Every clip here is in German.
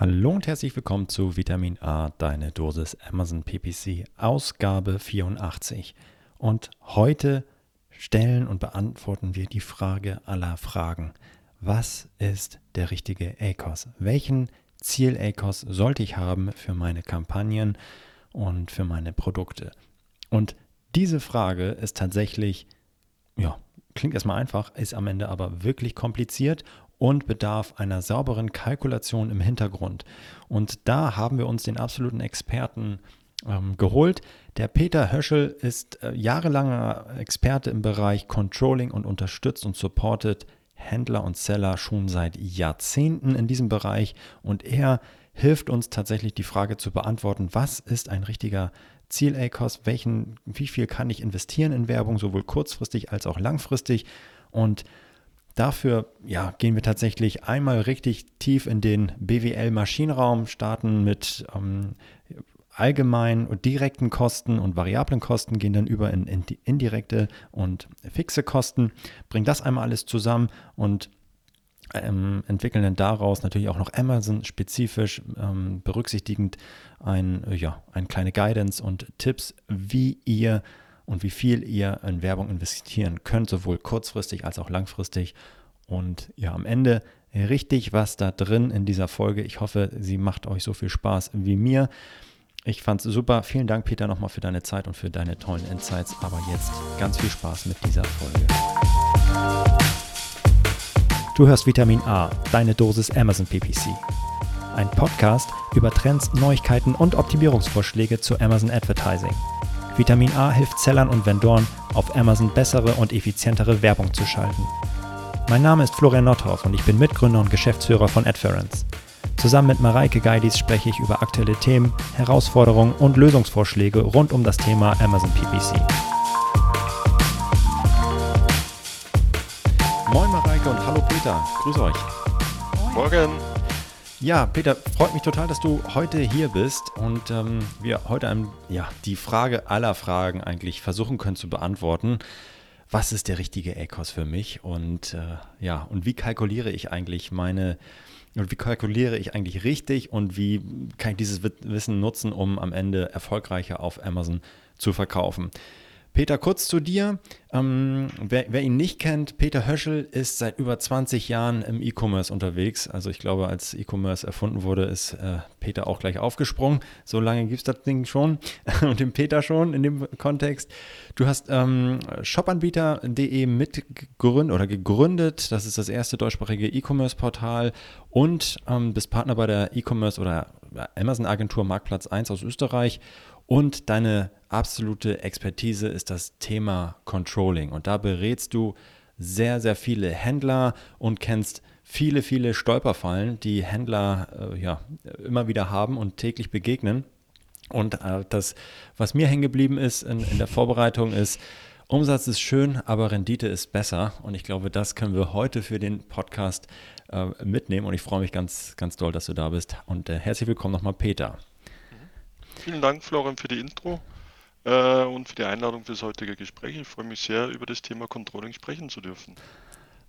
Hallo und herzlich willkommen zu Vitamin A, deine Dosis Amazon PPC, Ausgabe 84. Und heute stellen und beantworten wir die Frage aller Fragen. Was ist der richtige ACOS? Welchen Ziel-ACOS sollte ich haben für meine Kampagnen und für meine Produkte? Und diese Frage ist tatsächlich, ja, klingt erstmal einfach, ist am Ende aber wirklich kompliziert und bedarf einer sauberen Kalkulation im Hintergrund. Und da haben wir uns den absoluten Experten ähm, geholt. Der Peter Höschel ist äh, jahrelanger Experte im Bereich Controlling und unterstützt und supportet Händler und Seller schon seit Jahrzehnten in diesem Bereich und er hilft uns tatsächlich die Frage zu beantworten, was ist ein richtiger Ziel-ACOS, welchen, wie viel kann ich investieren in Werbung, sowohl kurzfristig als auch langfristig und Dafür ja, gehen wir tatsächlich einmal richtig tief in den BWL-Maschinenraum, starten mit ähm, allgemeinen und direkten Kosten und variablen Kosten, gehen dann über in, in indirekte und fixe Kosten, bringen das einmal alles zusammen und ähm, entwickeln dann daraus natürlich auch noch Amazon-spezifisch ähm, berücksichtigend ein, ja, eine kleine Guidance und Tipps, wie ihr und wie viel ihr in Werbung investieren könnt, sowohl kurzfristig als auch langfristig. Und ja, am Ende richtig was da drin in dieser Folge. Ich hoffe, sie macht euch so viel Spaß wie mir. Ich fand es super. Vielen Dank, Peter, nochmal für deine Zeit und für deine tollen Insights. Aber jetzt ganz viel Spaß mit dieser Folge. Du hörst Vitamin A, deine Dosis Amazon PPC. Ein Podcast über Trends, Neuigkeiten und Optimierungsvorschläge zu Amazon Advertising. Vitamin A hilft Sellern und Vendoren, auf Amazon bessere und effizientere Werbung zu schalten. Mein Name ist Florian Nordhoff und ich bin Mitgründer und Geschäftsführer von Adference. Zusammen mit Mareike Geidis spreche ich über aktuelle Themen, Herausforderungen und Lösungsvorschläge rund um das Thema Amazon PPC. Moin Mareike und hallo Peter, grüß euch. Morgen. Ja, Peter, freut mich total, dass du heute hier bist und ähm, wir heute einem, ja, die Frage aller Fragen eigentlich versuchen können zu beantworten. Was ist der richtige ACOS für mich und äh, ja, und wie kalkuliere ich eigentlich meine und wie kalkuliere ich eigentlich richtig und wie kann ich dieses Wissen nutzen, um am Ende erfolgreicher auf Amazon zu verkaufen? Peter, kurz zu dir. Ähm, wer, wer, ihn nicht kennt, Peter Höschel ist seit über 20 Jahren im E-Commerce unterwegs. Also ich glaube, als E-Commerce erfunden wurde, ist äh, Peter auch gleich aufgesprungen. So lange gibt es das Ding schon und den Peter schon in dem Kontext. Du hast ähm, shopanbieter.de mitgegründet oder gegründet. Das ist das erste deutschsprachige E-Commerce-Portal und ähm, bist Partner bei der E-Commerce oder Amazon-Agentur Marktplatz 1 aus Österreich und deine absolute Expertise ist das Thema Controlling. Und da berätst du sehr, sehr viele Händler und kennst viele, viele Stolperfallen, die Händler äh, ja, immer wieder haben und täglich begegnen. Und äh, das, was mir hängen geblieben ist in, in der Vorbereitung, ist, Umsatz ist schön, aber Rendite ist besser. Und ich glaube, das können wir heute für den Podcast äh, mitnehmen. Und ich freue mich ganz, ganz doll, dass du da bist. Und äh, herzlich willkommen nochmal, Peter. Vielen Dank, Florian, für die Intro äh, und für die Einladung für das heutige Gespräch. Ich freue mich sehr, über das Thema Controlling sprechen zu dürfen.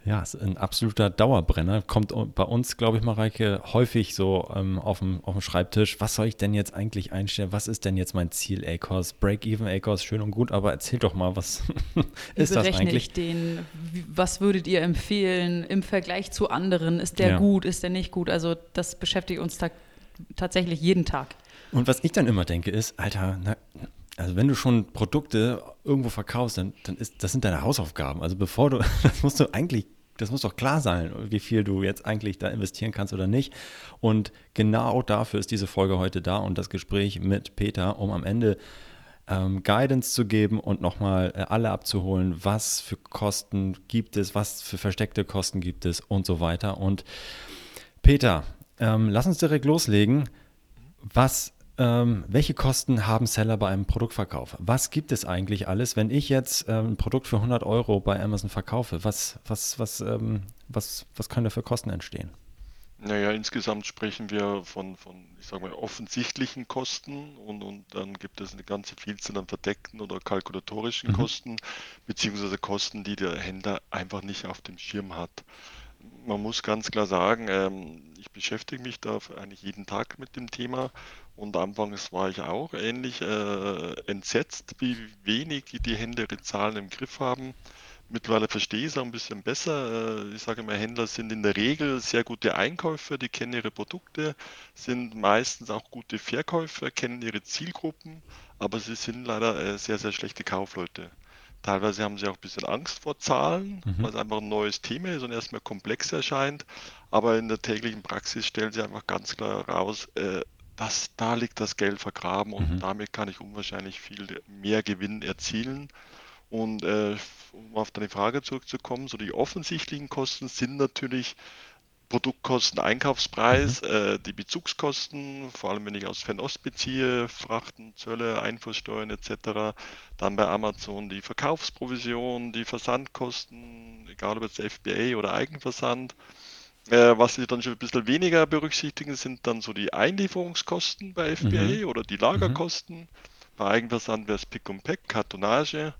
Ja, ist ein absoluter Dauerbrenner. Kommt bei uns, glaube ich, Mareike, häufig so ähm, auf, dem, auf dem Schreibtisch. Was soll ich denn jetzt eigentlich einstellen? Was ist denn jetzt mein Ziel, ACOS? Break-Even, ACOS, schön und gut, aber erzähl doch mal, was ist das eigentlich? Ich den? Was würdet ihr empfehlen im Vergleich zu anderen? Ist der ja. gut? Ist der nicht gut? Also, das beschäftigt uns tatsächlich jeden Tag. Und was ich dann immer denke ist, Alter, na, also wenn du schon Produkte irgendwo verkaufst, dann, dann ist das sind deine Hausaufgaben. Also bevor du, das musst du eigentlich, das muss doch klar sein, wie viel du jetzt eigentlich da investieren kannst oder nicht. Und genau dafür ist diese Folge heute da und das Gespräch mit Peter, um am Ende ähm, Guidance zu geben und nochmal äh, alle abzuholen, was für Kosten gibt es, was für versteckte Kosten gibt es und so weiter. Und Peter, ähm, lass uns direkt loslegen. Was ähm, welche Kosten haben Seller bei einem Produktverkauf? Was gibt es eigentlich alles, wenn ich jetzt ähm, ein Produkt für 100 Euro bei Amazon verkaufe? Was, was, was, ähm, was, was können da für Kosten entstehen? Naja, insgesamt sprechen wir von, von ich sage mal, offensichtlichen Kosten und, und dann gibt es eine ganze Vielzahl an verdeckten oder kalkulatorischen mhm. Kosten, beziehungsweise Kosten, die der Händler einfach nicht auf dem Schirm hat. man muss ganz klar sagen, ähm, beschäftige mich da eigentlich jeden Tag mit dem Thema und anfangs war ich auch ähnlich äh, entsetzt, wie wenig die Händler ihre Zahlen im Griff haben. Mittlerweile verstehe ich es auch ein bisschen besser. Äh, ich sage immer, Händler sind in der Regel sehr gute Einkäufer, die kennen ihre Produkte, sind meistens auch gute Verkäufer, kennen ihre Zielgruppen, aber sie sind leider äh, sehr, sehr schlechte Kaufleute. Teilweise haben sie auch ein bisschen Angst vor Zahlen, mhm. weil es einfach ein neues Thema ist und erstmal komplex erscheint. Aber in der täglichen Praxis stellen sie einfach ganz klar raus, äh, dass da liegt das Geld vergraben und mhm. damit kann ich unwahrscheinlich viel mehr Gewinn erzielen. Und äh, um auf deine Frage zurückzukommen, so die offensichtlichen Kosten sind natürlich Produktkosten, Einkaufspreis, mhm. äh, die Bezugskosten, vor allem wenn ich aus Fernost beziehe, Frachten, Zölle, Einfuhrsteuern etc. Dann bei Amazon die Verkaufsprovision, die Versandkosten, egal ob jetzt FBA oder Eigenversand. Äh, was sie dann schon ein bisschen weniger berücksichtigen, sind dann so die Einlieferungskosten bei FBA mhm. oder die Lagerkosten. Mhm. Bei Eigenversand wäre es Pick und Pack, Kartonage.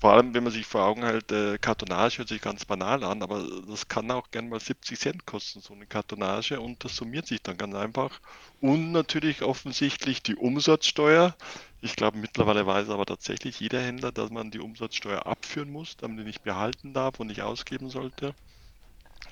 Vor allem, wenn man sich vor Augen hält, äh, Kartonage hört sich ganz banal an, aber das kann auch gerne mal 70 Cent kosten, so eine Kartonage, und das summiert sich dann ganz einfach. Und natürlich offensichtlich die Umsatzsteuer. Ich glaube, mittlerweile weiß aber tatsächlich jeder Händler, dass man die Umsatzsteuer abführen muss, damit die nicht behalten darf und nicht ausgeben sollte.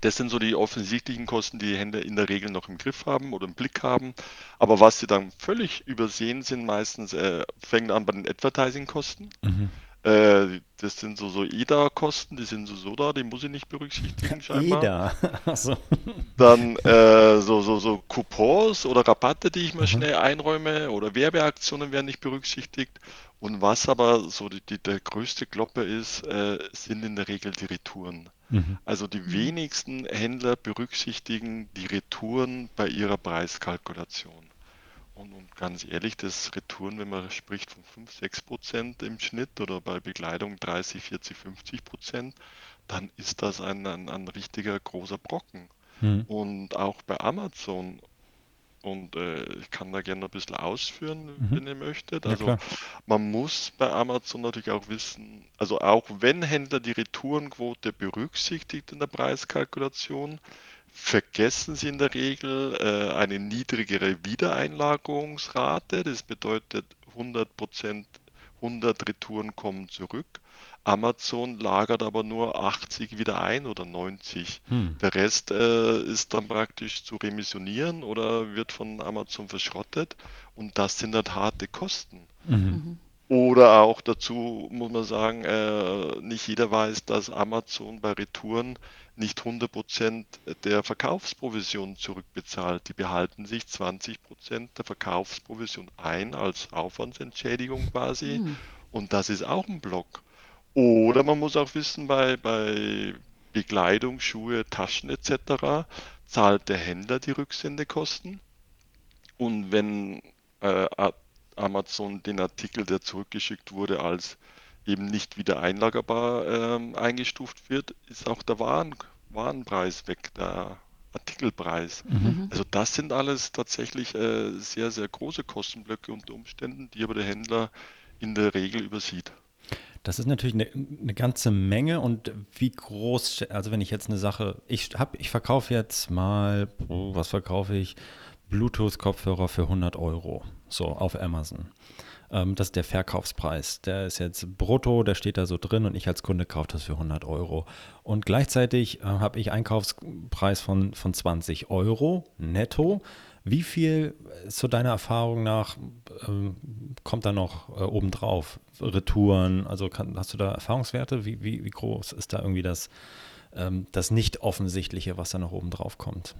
Das sind so die offensichtlichen Kosten, die die Händler in der Regel noch im Griff haben oder im Blick haben. Aber was sie dann völlig übersehen, sind meistens, äh, fängt an bei den Advertising-Kosten. Mhm. Äh, das sind so, so EDA-Kosten, die sind so, so da, die muss ich nicht berücksichtigen scheinbar. EDA, Achso. Dann äh, so, so, so Coupons oder Rabatte, die ich mir mhm. schnell einräume oder Werbeaktionen werden nicht berücksichtigt. Und was aber so die, die der größte Kloppe ist, äh, sind in der Regel die Retouren. Mhm. Also die wenigsten Händler berücksichtigen die Retouren bei ihrer Preiskalkulation. Und, und, ganz ehrlich, das Retouren, wenn man spricht von 5, 6 Prozent im Schnitt oder bei Bekleidung 30, 40, 50 Prozent, dann ist das ein, ein, ein richtiger großer Brocken. Mhm. Und auch bei Amazon, und äh, ich kann da gerne ein bisschen ausführen, mhm. wenn ihr möchtet. Also ja, man muss bei Amazon natürlich auch wissen, also auch wenn Händler die Retourenquote berücksichtigt in der Preiskalkulation, vergessen Sie in der Regel äh, eine niedrigere Wiedereinlagerungsrate. Das bedeutet 100% 100 Retouren kommen zurück. Amazon lagert aber nur 80 wieder ein oder 90. Hm. Der Rest äh, ist dann praktisch zu remissionieren oder wird von Amazon verschrottet. Und das sind halt harte Kosten. Mhm. Oder auch dazu muss man sagen, äh, nicht jeder weiß, dass Amazon bei Retouren nicht 100% der Verkaufsprovision zurückbezahlt. Die behalten sich 20% der Verkaufsprovision ein als Aufwandsentschädigung quasi. Mhm. Und das ist auch ein Block. Oder man muss auch wissen, bei, bei Bekleidung, Schuhe, Taschen etc. zahlt der Händler die Rücksendekosten. Und wenn äh, Amazon den Artikel, der zurückgeschickt wurde, als eben nicht wieder einlagerbar äh, eingestuft wird, ist auch der Waren, Warenpreis weg, der Artikelpreis. Mhm. Also das sind alles tatsächlich äh, sehr, sehr große Kostenblöcke unter Umständen, die aber der Händler in der Regel übersieht. Das ist natürlich eine, eine, ganze Menge und wie groß, also wenn ich jetzt eine Sache, ich habe, ich verkaufe jetzt mal, was verkaufe ich? Bluetooth-Kopfhörer für 100 Euro, so auf Amazon. Ähm, das ist der Verkaufspreis. Der ist jetzt brutto, der steht da so drin und ich als Kunde kaufe das für 100 Euro. Und gleichzeitig äh, habe ich Einkaufspreis von, von 20 Euro netto. Wie viel, zu deiner Erfahrung nach, ähm, kommt da noch äh, obendrauf? Retouren, also kann, hast du da Erfahrungswerte? Wie, wie, wie groß ist da irgendwie das, ähm, das Nicht-Offensichtliche, was da noch obendrauf kommt?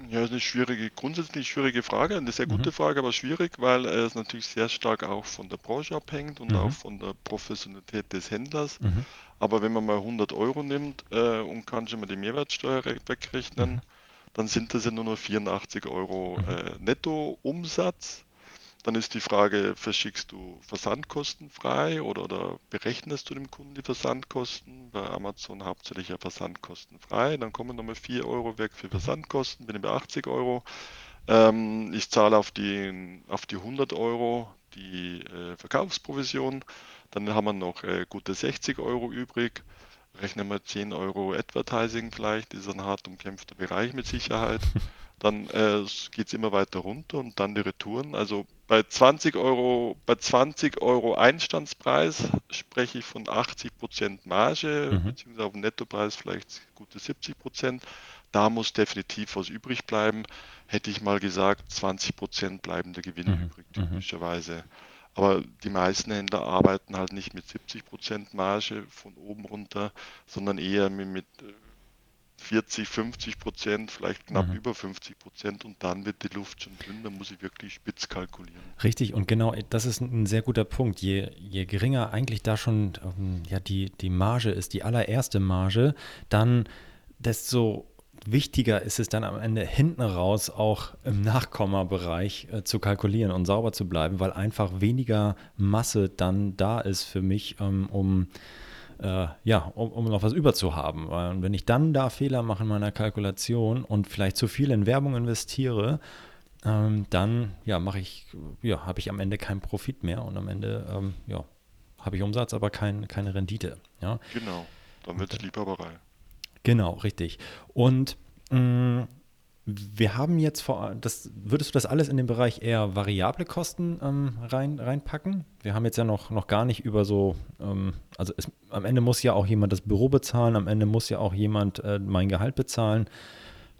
Ja, das ist eine schwierige, grundsätzlich schwierige Frage, eine sehr gute mhm. Frage, aber schwierig, weil es natürlich sehr stark auch von der Branche abhängt und mhm. auch von der Professionalität des Händlers. Mhm. Aber wenn man mal 100 Euro nimmt äh, und kann schon mal die Mehrwertsteuer wegrechnen, mhm. dann sind das ja nur noch 84 Euro mhm. äh, Nettoumsatz. Dann ist die Frage, verschickst du versandkostenfrei oder, oder berechnest du dem Kunden die Versandkosten? Bei Amazon hauptsächlich ja versandkostenfrei. Dann kommen nochmal 4 Euro weg für Versandkosten, bin ich bei 80 Euro. Ähm, ich zahle auf die, auf die 100 Euro die äh, Verkaufsprovision. Dann haben wir noch äh, gute 60 Euro übrig. rechnen wir 10 Euro Advertising vielleicht, ist ein hart umkämpfter Bereich mit Sicherheit. Dann äh, geht es immer weiter runter und dann die Retouren. Also bei 20 Euro, bei 20 Euro Einstandspreis spreche ich von 80 Prozent Marge, mhm. beziehungsweise auf dem Nettopreis vielleicht gute 70 Prozent. Da muss definitiv was übrig bleiben. Hätte ich mal gesagt, 20 Prozent bleiben der Gewinn mhm. übrig, mhm. typischerweise. Aber die meisten Händler arbeiten halt nicht mit 70 Prozent Marge von oben runter, sondern eher mit 40, 50 Prozent, vielleicht knapp mhm. über 50 Prozent und dann wird die Luft schon dünn, dann muss ich wirklich spitz kalkulieren. Richtig, und genau das ist ein sehr guter Punkt. Je, je geringer eigentlich da schon ähm, ja, die, die Marge ist, die allererste Marge, dann desto wichtiger ist es dann am Ende hinten raus auch im Nachkommabereich äh, zu kalkulieren und sauber zu bleiben, weil einfach weniger Masse dann da ist für mich, ähm, um äh, ja, um, um, noch was überzuhaben. Weil wenn ich dann da Fehler mache in meiner Kalkulation und vielleicht zu viel in Werbung investiere, ähm, dann ja, mache ich, ja, habe ich am Ende keinen Profit mehr und am Ende ähm, ja, habe ich Umsatz, aber kein, keine Rendite. Ja. Genau, dann wird es Liebhaberei. Genau, richtig. Und mh, mm, wir haben jetzt vor, das, würdest du das alles in den Bereich eher variable Kosten ähm, rein, reinpacken? Wir haben jetzt ja noch, noch gar nicht über so, ähm, also es, am Ende muss ja auch jemand das Büro bezahlen, am Ende muss ja auch jemand äh, mein Gehalt bezahlen.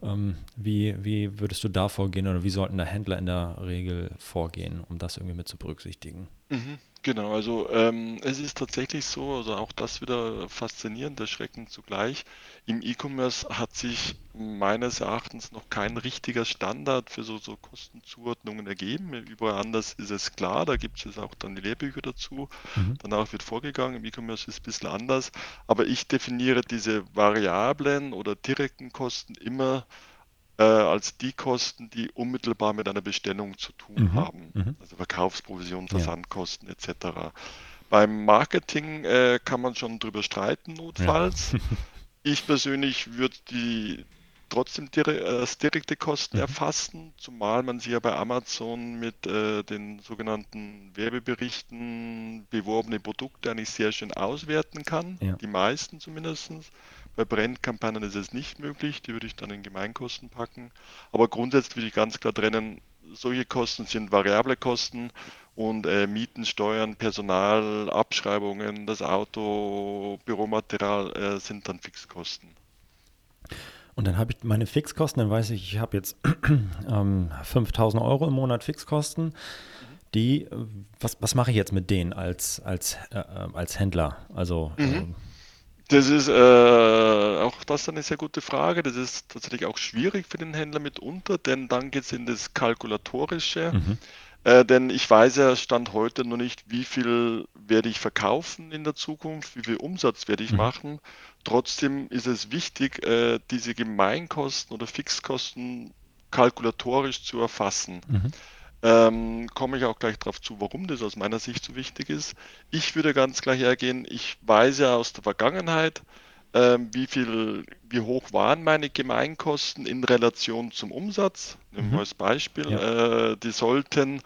Ähm, wie, wie würdest du da vorgehen oder wie sollten da Händler in der Regel vorgehen, um das irgendwie mit zu berücksichtigen? Mhm. Genau, also ähm, es ist tatsächlich so, also auch das wieder faszinierend, erschreckend zugleich. Im E-Commerce hat sich meines Erachtens noch kein richtiger Standard für so, so Kostenzuordnungen ergeben. Überall anders ist es klar, da gibt es auch dann die Lehrbücher dazu. Mhm. Danach wird vorgegangen, im E-Commerce ist es ein bisschen anders. Aber ich definiere diese variablen oder direkten Kosten immer äh, als die Kosten, die unmittelbar mit einer Bestellung zu tun mhm. haben. Mhm. Also Verkaufsprovision, Versandkosten ja. etc. Beim Marketing äh, kann man schon drüber streiten, notfalls. Ja. ich persönlich würde die trotzdem äh, direkte Kosten mhm. erfassen, zumal man sie ja bei Amazon mit äh, den sogenannten Werbeberichten beworbene Produkte eigentlich sehr schön auswerten kann, ja. die meisten zumindest. Bei Brandkampagnen ist es nicht möglich, die würde ich dann in Gemeinkosten packen. Aber grundsätzlich würde ich ganz klar trennen, solche Kosten sind variable Kosten und äh, Mieten, Steuern, Personal, Abschreibungen, das Auto, Büromaterial äh, sind dann Fixkosten. Und dann habe ich meine Fixkosten, dann weiß ich, ich habe jetzt ähm, 5000 Euro im Monat Fixkosten. Die, was, was mache ich jetzt mit denen als, als, äh, äh als Händler? Also mhm. Ähm, das ist äh, auch das eine sehr gute Frage. Das ist tatsächlich auch schwierig für den Händler mitunter, denn dann geht es in das Kalkulatorische. Mhm. Äh, denn ich weiß ja Stand heute noch nicht, wie viel werde ich verkaufen in der Zukunft, wie viel Umsatz werde ich mhm. machen. Trotzdem ist es wichtig, äh, diese Gemeinkosten oder Fixkosten kalkulatorisch zu erfassen. Mhm. Ähm, komme ich auch gleich darauf zu, warum das aus meiner Sicht so wichtig ist. Ich würde ganz klar hergehen, ich weiß ja aus der Vergangenheit, ähm, wie viel, wie hoch waren meine Gemeinkosten in Relation zum Umsatz. Nehmen wir mhm. als Beispiel, ja. äh, die sollten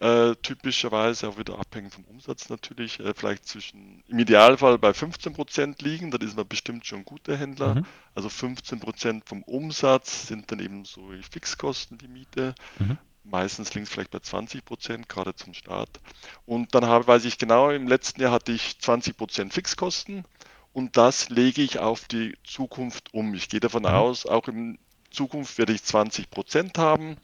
äh, typischerweise auch wieder abhängig vom Umsatz natürlich, äh, vielleicht zwischen im Idealfall bei 15% liegen, da ist man bestimmt schon ein guter Händler. Mhm. Also 15% vom Umsatz sind dann eben so Fixkosten, die Miete. Mhm. Meistens links vielleicht bei 20 Prozent, gerade zum Start. Und dann habe, weiß ich genau, im letzten Jahr hatte ich 20 Prozent Fixkosten und das lege ich auf die Zukunft um. Ich gehe davon mhm. aus, auch in Zukunft werde ich 20 Prozent haben.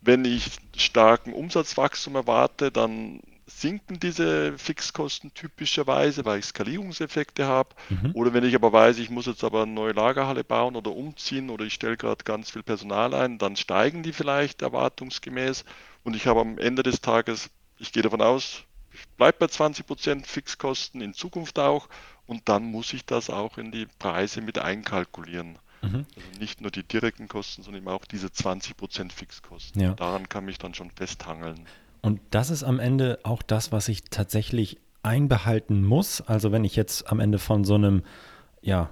Wenn ich starken Umsatzwachstum erwarte, dann sinken diese Fixkosten typischerweise, weil ich Skalierungseffekte habe. Mhm. Oder wenn ich aber weiß, ich muss jetzt aber eine neue Lagerhalle bauen oder umziehen oder ich stelle gerade ganz viel Personal ein, dann steigen die vielleicht erwartungsgemäß. Und ich habe am Ende des Tages, ich gehe davon aus, ich bleibe bei 20% Fixkosten in Zukunft auch und dann muss ich das auch in die Preise mit einkalkulieren. Mhm. Also nicht nur die direkten Kosten, sondern auch diese 20% Fixkosten. Ja. Daran kann mich dann schon festhangeln. Und das ist am Ende auch das, was ich tatsächlich einbehalten muss. Also wenn ich jetzt am Ende von so einem, ja,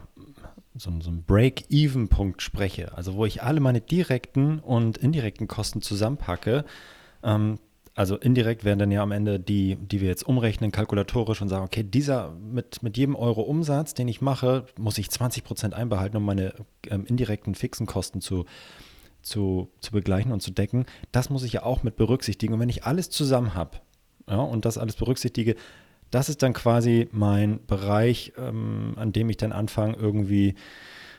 so, so einem Break-Even-Punkt spreche, also wo ich alle meine direkten und indirekten Kosten zusammenpacke, ähm, also indirekt werden dann ja am Ende die, die wir jetzt umrechnen, kalkulatorisch und sagen, okay, dieser mit, mit jedem Euro Umsatz, den ich mache, muss ich 20 Prozent einbehalten, um meine ähm, indirekten fixen Kosten zu, zu, zu begleichen und zu decken. Das muss ich ja auch mit berücksichtigen. Und wenn ich alles zusammen habe ja, und das alles berücksichtige, das ist dann quasi mein Bereich, ähm, an dem ich dann anfange, irgendwie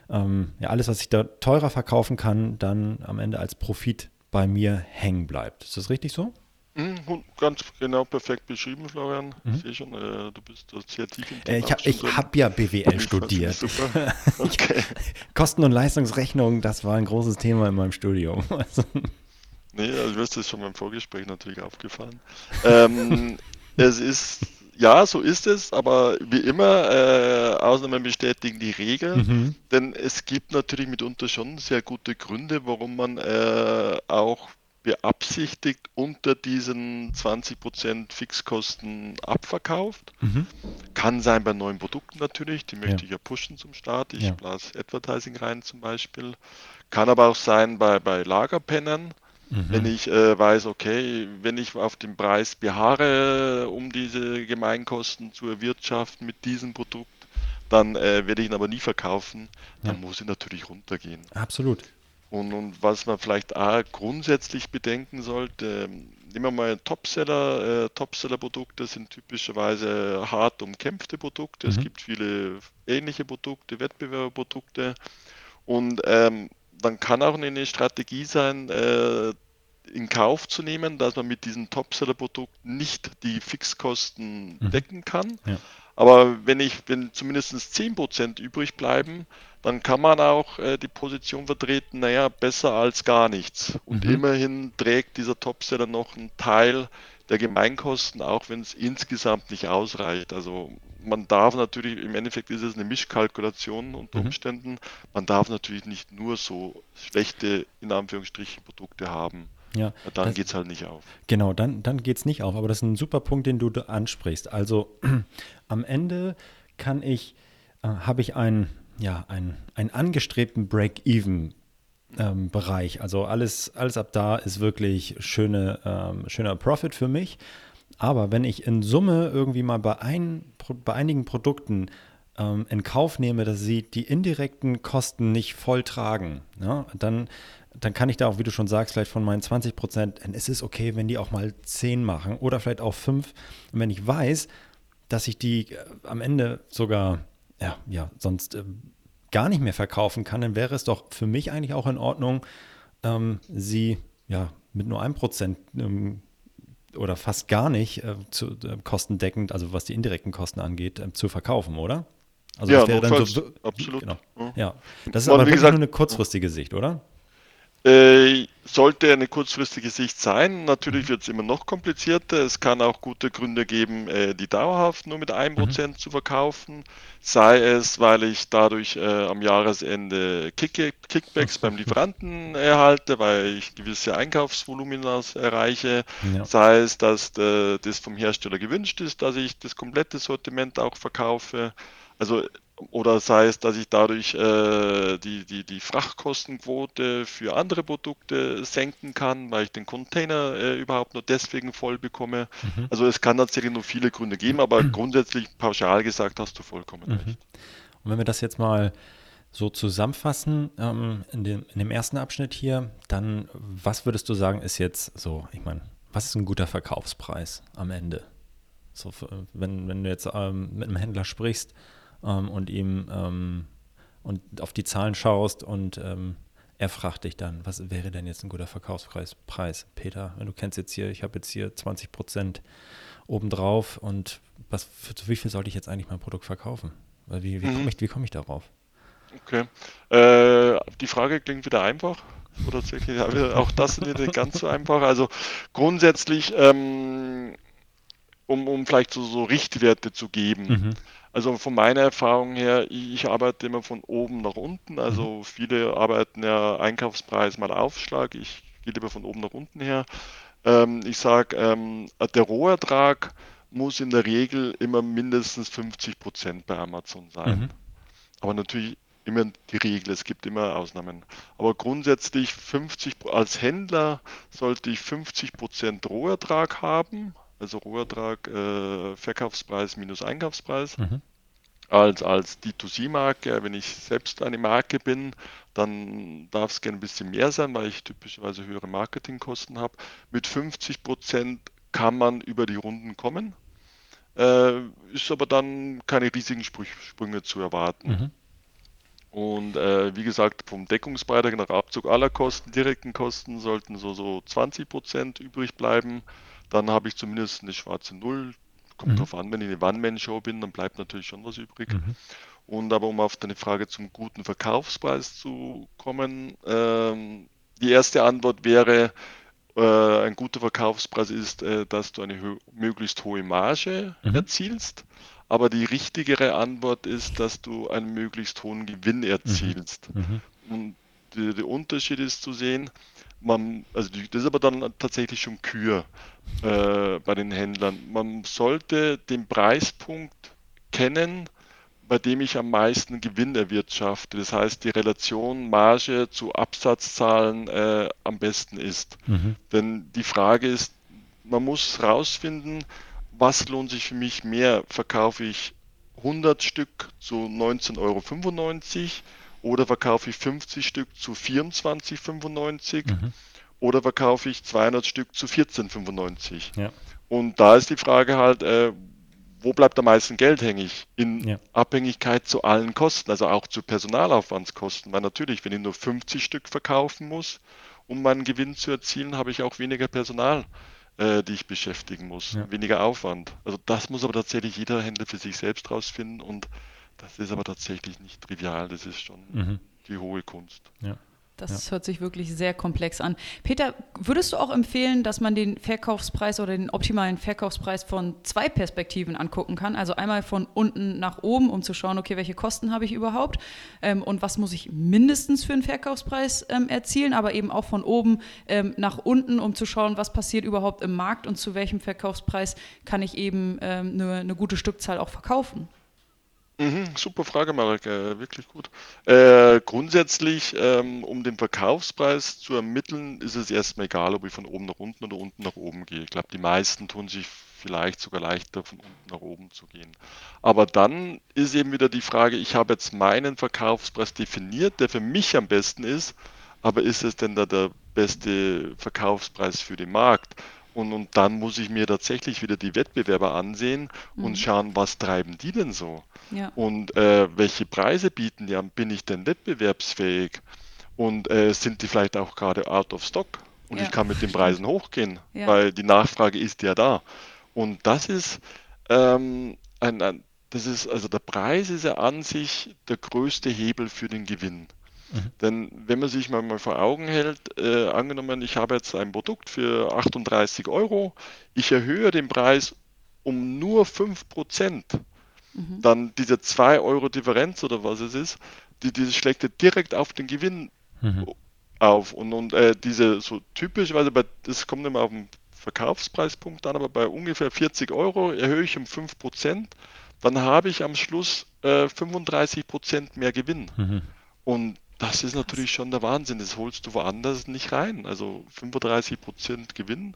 ähm, ja, alles, was ich da teurer verkaufen kann, dann am Ende als Profit bei mir hängen bleibt. Ist das richtig so? Mhm, ganz genau perfekt beschrieben, Florian. Mhm. Ich sehe schon, äh, du bist sehr tief im Thema. Äh, ich habe hab ja BWL studiert. Super. Okay. Kosten- und Leistungsrechnung, das war ein großes Thema in meinem Studium. Also. Nee, also mir ist das schon beim Vorgespräch natürlich aufgefallen. ähm, es ist, ja, so ist es, aber wie immer, äh, Ausnahmen bestätigen die Regel, mhm. denn es gibt natürlich mitunter schon sehr gute Gründe, warum man äh, auch beabsichtigt unter diesen 20% Fixkosten abverkauft. Mhm. Kann sein bei neuen Produkten natürlich, die möchte ja. ich ja pushen zum Start. Ich ja. blase Advertising rein zum Beispiel. Kann aber auch sein bei, bei Lagerpennern, mhm. wenn ich äh, weiß, okay, wenn ich auf den Preis beharre, um diese Gemeinkosten zu erwirtschaften mit diesem Produkt, dann äh, werde ich ihn aber nie verkaufen. Dann ja. muss ich natürlich runtergehen. Absolut. Und, und, was man vielleicht auch grundsätzlich bedenken sollte, nehmen wir mal Topseller. Äh, Topseller-Produkte sind typischerweise hart umkämpfte Produkte. Mhm. Es gibt viele ähnliche Produkte, Wettbewerberprodukte. Und ähm, dann kann auch eine Strategie sein, äh, in Kauf zu nehmen, dass man mit diesem Topseller-Produkt nicht die Fixkosten mhm. decken kann. Ja. Aber wenn ich, wenn zumindest 10% übrig bleiben, dann kann man auch äh, die Position vertreten, naja, besser als gar nichts. Und mhm. immerhin trägt dieser Topseller noch einen Teil der Gemeinkosten, auch wenn es insgesamt nicht ausreicht. Also man darf natürlich, im Endeffekt ist es eine Mischkalkulation unter mhm. Umständen, man darf natürlich nicht nur so schlechte, in Anführungsstrichen, Produkte haben. Ja, dann geht es halt nicht auf. Genau, dann, dann geht es nicht auf. Aber das ist ein super Punkt, den du ansprichst. Also am Ende kann ich, äh, habe ich einen, ja, einen, einen angestrebten Break-Even. Ähm, Bereich. Also alles, alles ab da ist wirklich schöne, ähm, schöner Profit für mich. Aber wenn ich in Summe irgendwie mal bei, ein, bei einigen Produkten ähm, in Kauf nehme, dass sie die indirekten Kosten nicht voll tragen, ja, dann dann kann ich da auch, wie du schon sagst, vielleicht von meinen 20 Prozent, es ist okay, wenn die auch mal 10 machen oder vielleicht auch 5. Und wenn ich weiß, dass ich die äh, am Ende sogar, ja, ja, sonst äh, gar nicht mehr verkaufen kann, dann wäre es doch für mich eigentlich auch in Ordnung, ähm, sie ja mit nur einem Prozent ähm, oder fast gar nicht äh, zu, äh, kostendeckend, also was die indirekten Kosten angeht, äh, zu verkaufen, oder? Also ja, das wäre dann so, absolut. Genau. Ja. Das ist aber wirklich gesagt, nur eine kurzfristige Sicht, oder? Äh, sollte eine kurzfristige Sicht sein. Natürlich mhm. wird es immer noch komplizierter. Es kann auch gute Gründe geben, äh, die dauerhaft nur mit 1% mhm. zu verkaufen. Sei es, weil ich dadurch äh, am Jahresende Kick Kickbacks beim Lieferanten erhalte, weil ich gewisse Einkaufsvolumina erreiche. Ja. Sei es, dass äh, das vom Hersteller gewünscht ist, dass ich das komplette Sortiment auch verkaufe. Also oder sei es, dass ich dadurch äh, die, die, die Frachtkostenquote für andere Produkte senken kann, weil ich den Container äh, überhaupt nur deswegen voll bekomme. Mhm. Also es kann tatsächlich nur viele Gründe geben, aber mhm. grundsätzlich pauschal gesagt hast du vollkommen mhm. recht. Und wenn wir das jetzt mal so zusammenfassen ähm, in, dem, in dem ersten Abschnitt hier, dann was würdest du sagen, ist jetzt so, ich meine, was ist ein guter Verkaufspreis am Ende? So, wenn, wenn du jetzt ähm, mit einem Händler sprichst, ähm, und ihm ähm, und auf die Zahlen schaust und ähm, er fragt dich dann, was wäre denn jetzt ein guter Verkaufspreis? Preis, Peter, wenn du kennst jetzt hier, ich habe jetzt hier 20 Prozent obendrauf und was, für, wie viel sollte ich jetzt eigentlich mein Produkt verkaufen? Wie, wie mhm. komme ich, komm ich darauf? Okay. Äh, die Frage klingt wieder einfach. Oder tatsächlich, auch das ist nicht ganz so einfach. Also grundsätzlich, ähm, um, um vielleicht so, so Richtwerte zu geben. Mhm. Also von meiner Erfahrung her, ich arbeite immer von oben nach unten. Also mhm. viele arbeiten ja Einkaufspreis mal Aufschlag. Ich gehe lieber von oben nach unten her. Ähm, ich sage, ähm, der Rohertrag muss in der Regel immer mindestens 50 Prozent bei Amazon sein. Mhm. Aber natürlich immer die Regel, es gibt immer Ausnahmen. Aber grundsätzlich 50 als Händler sollte ich 50% Rohertrag haben, also Rohertrag, äh, Verkaufspreis minus Einkaufspreis. Mhm. Als, als D2C-Marke, wenn ich selbst eine Marke bin, dann darf es gerne ein bisschen mehr sein, weil ich typischerweise höhere Marketingkosten habe. Mit 50% kann man über die Runden kommen, äh, ist aber dann keine riesigen Sprünge zu erwarten. Mhm. Und äh, wie gesagt, vom Deckungsbeitrag nach Abzug aller Kosten, direkten Kosten, sollten so, so 20% übrig bleiben. Dann habe ich zumindest eine schwarze Null. Kommt mhm. drauf an, wenn ich eine One-Man-Show bin, dann bleibt natürlich schon was übrig. Mhm. Und aber um auf deine Frage zum guten Verkaufspreis zu kommen, ähm, die erste Antwort wäre, äh, ein guter Verkaufspreis ist, äh, dass du eine ho möglichst hohe Marge mhm. erzielst. Aber die richtigere Antwort ist, dass du einen möglichst hohen Gewinn erzielst. Mhm. mhm. Und der, Unterschied ist zu sehen, man, also das ist aber dann tatsächlich schon Kür äh, bei den Händlern. Man sollte den Preispunkt kennen, bei dem ich am meisten Gewinn erwirtschafte. Das heißt, die Relation Marge zu Absatzzahlen äh, am besten ist. Mhm. Denn die Frage ist, man muss herausfinden, was lohnt sich für mich mehr? Verkaufe ich 100 Stück zu 19,95 Euro oder verkaufe ich 50 Stück zu 24,95 mhm. oder verkaufe ich 200 Stück zu 14,95? Ja. Und da ist die Frage halt, äh, wo bleibt am meisten Geld hängig? In ja. Abhängigkeit zu allen Kosten, also auch zu Personalaufwandskosten. Weil natürlich, wenn ich nur 50 Stück verkaufen muss, um meinen Gewinn zu erzielen, habe ich auch weniger Personal, äh, die ich beschäftigen muss, ja. weniger Aufwand. Also das muss aber tatsächlich jeder Händler für sich selbst rausfinden und das ist aber tatsächlich nicht trivial, das ist schon mhm. die hohe Kunst. Ja. Das ja. hört sich wirklich sehr komplex an. Peter, würdest du auch empfehlen, dass man den Verkaufspreis oder den optimalen Verkaufspreis von zwei Perspektiven angucken kann? Also einmal von unten nach oben, um zu schauen, okay, welche Kosten habe ich überhaupt ähm, und was muss ich mindestens für einen Verkaufspreis ähm, erzielen, aber eben auch von oben ähm, nach unten, um zu schauen, was passiert überhaupt im Markt und zu welchem Verkaufspreis kann ich eben ähm, eine, eine gute Stückzahl auch verkaufen? Mhm, super Frage, Marek, äh, wirklich gut. Äh, grundsätzlich, ähm, um den Verkaufspreis zu ermitteln, ist es erstmal egal, ob ich von oben nach unten oder unten nach oben gehe. Ich glaube, die meisten tun sich vielleicht sogar leichter, von unten nach oben zu gehen. Aber dann ist eben wieder die Frage, ich habe jetzt meinen Verkaufspreis definiert, der für mich am besten ist, aber ist es denn da der beste Verkaufspreis für den Markt? Und, und dann muss ich mir tatsächlich wieder die Wettbewerber ansehen mhm. und schauen, was treiben die denn so? Ja. Und äh, welche Preise bieten die an? Bin ich denn wettbewerbsfähig? Und äh, sind die vielleicht auch gerade out of stock? Und ja. ich kann mit den Preisen hochgehen, ja. weil die Nachfrage ist ja da. Und das ist ähm, ein, ein, das ist, also der Preis ist ja an sich der größte Hebel für den Gewinn. Mhm. Denn wenn man sich mal, vor Augen hält, äh, angenommen, ich habe jetzt ein Produkt für 38 Euro, ich erhöhe den Preis um nur 5 Prozent, mhm. dann diese 2 Euro Differenz oder was es ist, die, die schlägt direkt auf den Gewinn mhm. auf. Und, und äh, diese so typischerweise, bei, das kommt immer auf den Verkaufspreispunkt an, aber bei ungefähr 40 Euro erhöhe ich um 5 Prozent, dann habe ich am Schluss äh, 35 Prozent mehr Gewinn. Mhm. Und das ist natürlich schon der Wahnsinn. Das holst du woanders nicht rein. Also 35% Gewinn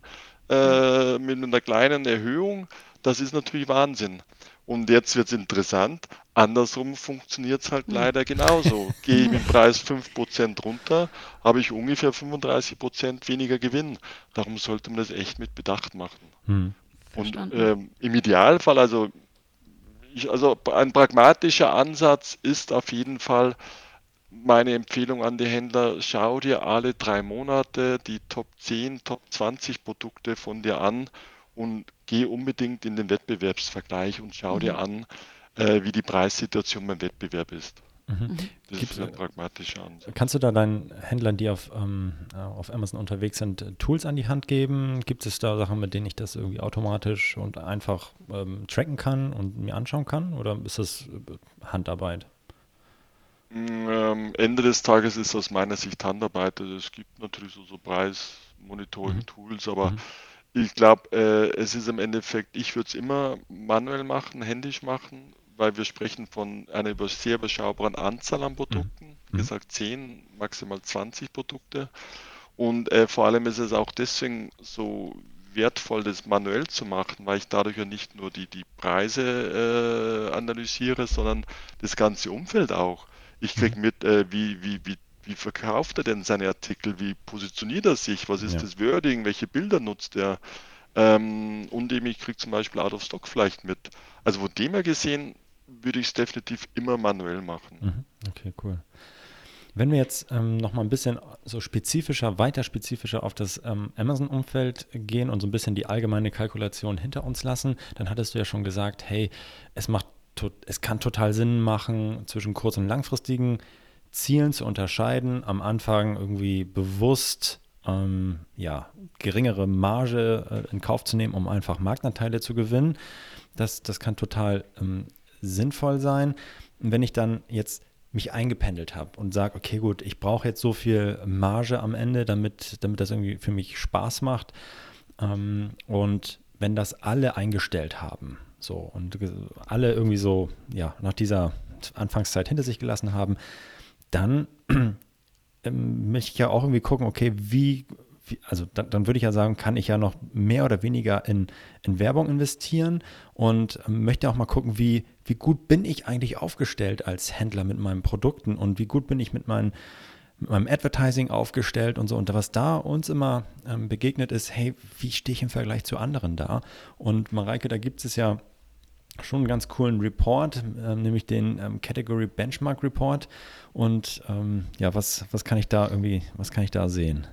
äh, mit einer kleinen Erhöhung, das ist natürlich Wahnsinn. Und jetzt wird es interessant. Andersrum funktioniert es halt hm. leider genauso. Gehe ich mit dem Preis 5% runter, habe ich ungefähr 35% weniger Gewinn. Darum sollte man das echt mit Bedacht machen. Hm. Und ähm, im Idealfall, also, ich, also ein pragmatischer Ansatz ist auf jeden Fall, meine Empfehlung an die Händler, schau dir alle drei Monate die Top 10, Top 20 Produkte von dir an und geh unbedingt in den Wettbewerbsvergleich und schau mhm. dir an, äh, wie die Preissituation beim Wettbewerb ist. Mhm. Das Gibt's, ist ein pragmatischer Ansatz. Kannst du da deinen Händlern, die auf, ähm, auf Amazon unterwegs sind, Tools an die Hand geben? Gibt es da Sachen, mit denen ich das irgendwie automatisch und einfach ähm, tracken kann und mir anschauen kann? Oder ist das äh, Handarbeit? Ähm, Ende des Tages ist aus meiner Sicht Handarbeit. Also es gibt natürlich so, so Preis-Monitoring-Tools, mhm. aber mhm. ich glaube, äh, es ist im Endeffekt, ich würde es immer manuell machen, händisch machen, weil wir sprechen von einer sehr überschaubaren Anzahl an Produkten, mhm. wie Mhm. gesagt 10, maximal 20 Produkte. Und äh, vor allem ist es auch deswegen so wertvoll, das manuell zu machen, weil ich dadurch ja nicht nur die, die Preise äh, analysiere, sondern das ganze Umfeld auch. Ich kriege mit, äh, wie, wie, wie, wie verkauft er denn seine Artikel, wie positioniert er sich, was ist Ja. das Wording, welche Bilder nutzt er. Ähm, und eben ich kriege zum Beispiel Out of Stock vielleicht mit. Also von dem her gesehen würde ich es definitiv immer manuell machen. Mhm. Okay, cool. Wenn wir jetzt ähm, noch mal ein bisschen so spezifischer, weiter spezifischer auf das ähm, Amazon-Umfeld gehen und so ein bisschen die allgemeine Kalkulation hinter uns lassen, dann hattest du ja schon gesagt, hey, es macht, es kann total Sinn machen, zwischen kurz- und langfristigen Zielen zu unterscheiden. Am Anfang irgendwie bewusst ähm, ja, geringere Marge äh, in Kauf zu nehmen, um einfach Marktanteile zu gewinnen. Das, das kann total ähm, sinnvoll sein. Und wenn ich dann jetzt mich eingependelt habe und sage, okay, gut, ich brauche jetzt so viel Marge am Ende, damit, damit das irgendwie für mich Spaß macht. Ähm, und wenn das alle eingestellt haben, so und alle irgendwie so, ja, nach dieser Anfangszeit hinter sich gelassen haben, dann ähm, möchte ich ja auch irgendwie gucken, okay, wie, wie also dann, dann würde ich ja sagen, kann ich ja noch mehr oder weniger in, in Werbung investieren und ähm, möchte auch mal gucken, wie, wie gut bin ich eigentlich aufgestellt als Händler mit meinen Produkten und wie gut bin ich mit meinen mit meinem Advertising aufgestellt und so. Und was da uns immer ähm, begegnet ist, hey, wie stehe ich im Vergleich zu anderen da? Und Mareike, da gibt es ja schon einen ganz coolen Report, ähm, nämlich den ähm, Category Benchmark Report. Und ähm, ja, was, was kann ich da irgendwie, was kann ich da sehen?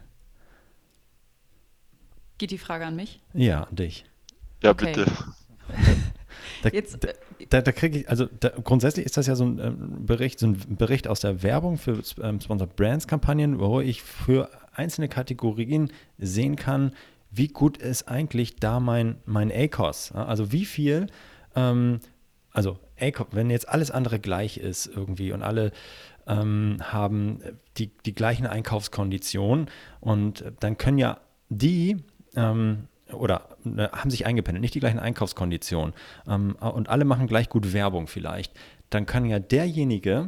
Geht die Frage an mich? Ja, an dich. Ja, Okay. bitte. Da, Jetzt, da, äh, da, da kriege ich, also grundsätzlich ist das ja so ein ähm, Bericht, so ein Bericht aus der Werbung für ähm, Sponsored Brands Kampagnen, wo ich für einzelne Kategorien sehen kann, wie gut ist eigentlich da mein, mein ACOS. Also wie viel, ähm, also ACOS, wenn jetzt alles andere gleich ist irgendwie und alle ähm, haben die, die gleichen Einkaufskonditionen und dann können ja die ähm, oder äh, haben sich eingependelt, nicht die gleichen Einkaufskonditionen ähm, und alle machen gleich gut Werbung vielleicht, dann kann ja derjenige,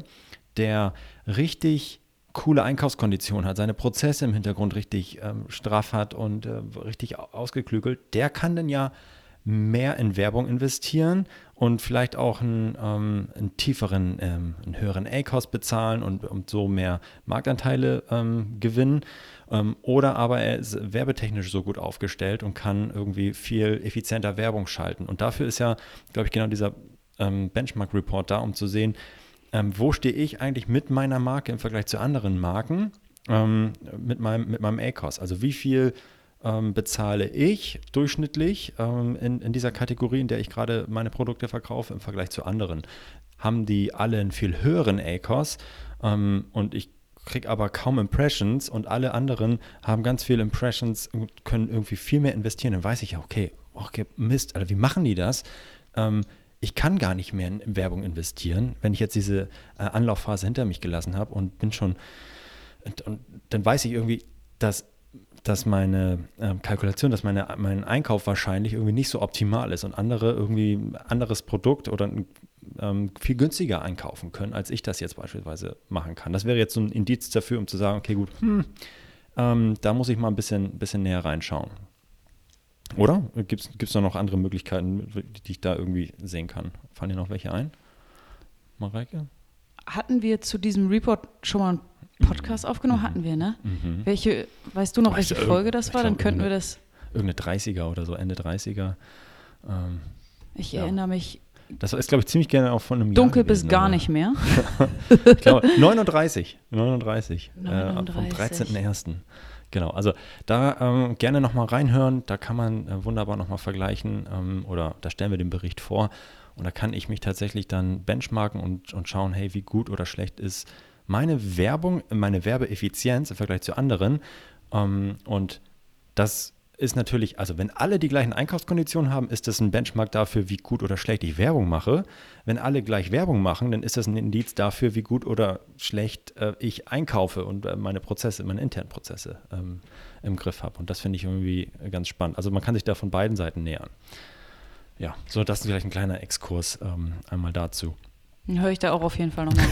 der richtig coole Einkaufskonditionen hat, seine Prozesse im Hintergrund richtig ähm, straff hat und äh, richtig au- ausgeklügelt, der kann dann ja mehr in Werbung investieren und vielleicht auch einen, ähm, einen tieferen, ähm, einen höheren A-Cost bezahlen und, und so mehr Marktanteile ähm, gewinnen. Ähm, oder aber er ist werbetechnisch so gut aufgestellt und kann irgendwie viel effizienter Werbung schalten. Und dafür ist ja, glaube ich, genau dieser ähm, Benchmark-Report da, um zu sehen, ähm, wo stehe ich eigentlich mit meiner Marke im Vergleich zu anderen Marken, mit meinem, mit meinem A-Cost. Also wie viel bezahle ich durchschnittlich in, in dieser Kategorie, in der ich gerade meine Produkte verkaufe, im Vergleich zu anderen. Haben die alle einen viel höheren ACOS und ich kriege aber kaum Impressions und alle anderen haben ganz viele Impressions und können irgendwie viel mehr investieren. Dann weiß ich ja, okay, okay Mist, Alter, wie machen die das? Ähm, ich kann gar nicht mehr in Werbung investieren, wenn ich jetzt diese äh, Anlaufphase hinter mich gelassen habe und bin schon und, und dann weiß ich irgendwie, dass, dass meine ähm, Kalkulation, dass meine, mein Einkauf wahrscheinlich irgendwie nicht so optimal ist und andere irgendwie ein anderes Produkt oder ein, ähm, viel günstiger einkaufen können, als ich das jetzt beispielsweise machen kann. Das wäre jetzt so ein Indiz dafür, um zu sagen, okay, gut, hm, ähm, da muss ich mal ein bisschen, bisschen näher reinschauen. Oder? Gibt es da noch andere Möglichkeiten, die ich da irgendwie sehen kann? Fallen dir noch welche ein? Mareike? hatten wir zu diesem Report schon mal einen Podcast aufgenommen? Hatten wir, ne? Mhm. Welche, weißt du noch, Weißt welche Folge das war? Dann könnten wir das. Irgendeine 30er oder so, Ende 30er. Ähm, Ich Ja. erinnere mich das ist, glaube ich, ziemlich gerne auch von einem dunkel Jahr bis gewesen, gar aber nicht mehr. Ich glaube, 39. 39. Äh, vom 39. 13.01. Genau, also da ähm, gerne nochmal reinhören, da kann man äh, wunderbar nochmal vergleichen ähm, oder da stellen wir den Bericht vor und da kann ich mich tatsächlich dann benchmarken und, und schauen, hey, wie gut oder schlecht ist meine Werbung, meine Werbeeffizienz im Vergleich zu anderen ähm, und das ist natürlich, also wenn alle die gleichen Einkaufskonditionen haben, ist das ein Benchmark dafür, wie gut oder schlecht ich Werbung mache. Wenn alle gleich Werbung machen, dann ist das ein Indiz dafür, wie gut oder schlecht äh, ich einkaufe und äh, meine Prozesse, meine internen Prozesse ähm, im Griff habe. Und das finde ich irgendwie ganz spannend. Also man kann sich da von beiden Seiten nähern. ja, so das ist vielleicht ein kleiner Exkurs ähm, einmal dazu. Höre ich da auch auf jeden Fall nochmal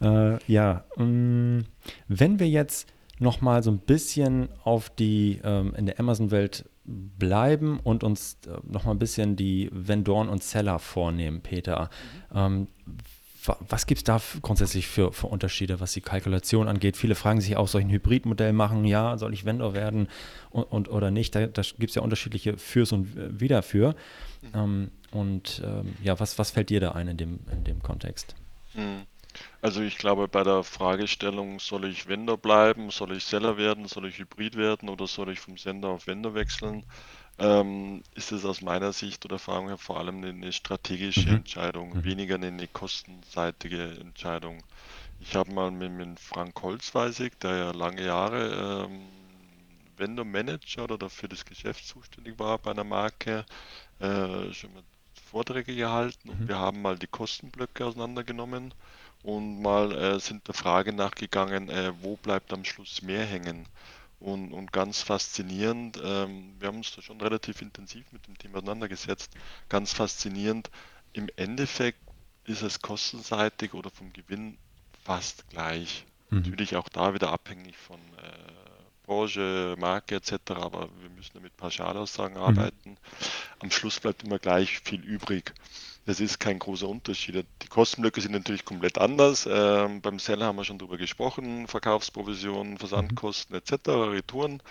rein. äh, ja, mh, mm, wenn wir jetzt nochmal so ein bisschen auf die ähm, in der Amazon-Welt bleiben und uns äh, nochmal ein bisschen die Vendoren und Seller vornehmen, Peter. Mhm. Ähm, was gibt es da grundsätzlich für, für Unterschiede, was die Kalkulation angeht? Viele fragen sich auch, soll ich ein Hybridmodell machen? Ja, soll ich Vendor werden und, und oder nicht? Da, da gibt es ja unterschiedliche Fürs und Wider für. Mhm. Ähm, und ähm, ja, was, was fällt dir da ein in dem, in dem Kontext? Mhm. Also ich glaube, bei der Fragestellung, soll ich Vendor bleiben, soll ich Seller werden, soll ich Hybrid werden oder soll ich vom Sender auf Vendor wechseln, ähm, ist es aus meiner Sicht oder Erfahrung her vor allem eine strategische mhm. Entscheidung, mhm. weniger eine kostenseitige Entscheidung. Ich habe mal mit, mit Frank Holzweisig, der ja lange Jahre ähm, Vendor Manager oder dafür das Geschäft zuständig war bei einer Marke, äh, schon mal Vorträge gehalten und mhm. wir haben mal die Kostenblöcke auseinandergenommen und mal äh, sind der Frage nachgegangen, äh, wo bleibt am Schluss mehr hängen. Und, und ganz faszinierend, ähm, wir haben uns da schon relativ intensiv mit dem Thema auseinandergesetzt, ganz faszinierend, im Endeffekt ist es kostenseitig oder vom Gewinn fast gleich. Mhm. Natürlich auch da wieder abhängig von äh, Branche, Marke etc., aber wir müssen mit Pauschalaussagen mhm. arbeiten. Am Schluss bleibt immer gleich viel übrig. Das ist kein großer Unterschied. Die Kostenblöcke sind natürlich komplett anders. Ähm, beim Seller haben wir schon drüber gesprochen, Verkaufsprovisionen, Versandkosten etc., Retouren.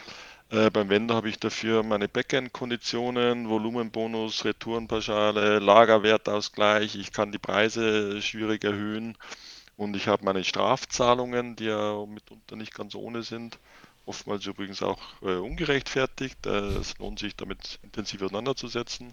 Äh, beim Vendor habe ich dafür meine Backend-Konditionen, Volumenbonus, Retourenpauschale, Lagerwertausgleich. Ich kann die Preise schwierig erhöhen und ich habe meine Strafzahlungen, die ja mitunter nicht ganz ohne sind. Oftmals übrigens auch äh, ungerechtfertigt. Äh, es lohnt sich damit intensiv auseinanderzusetzen.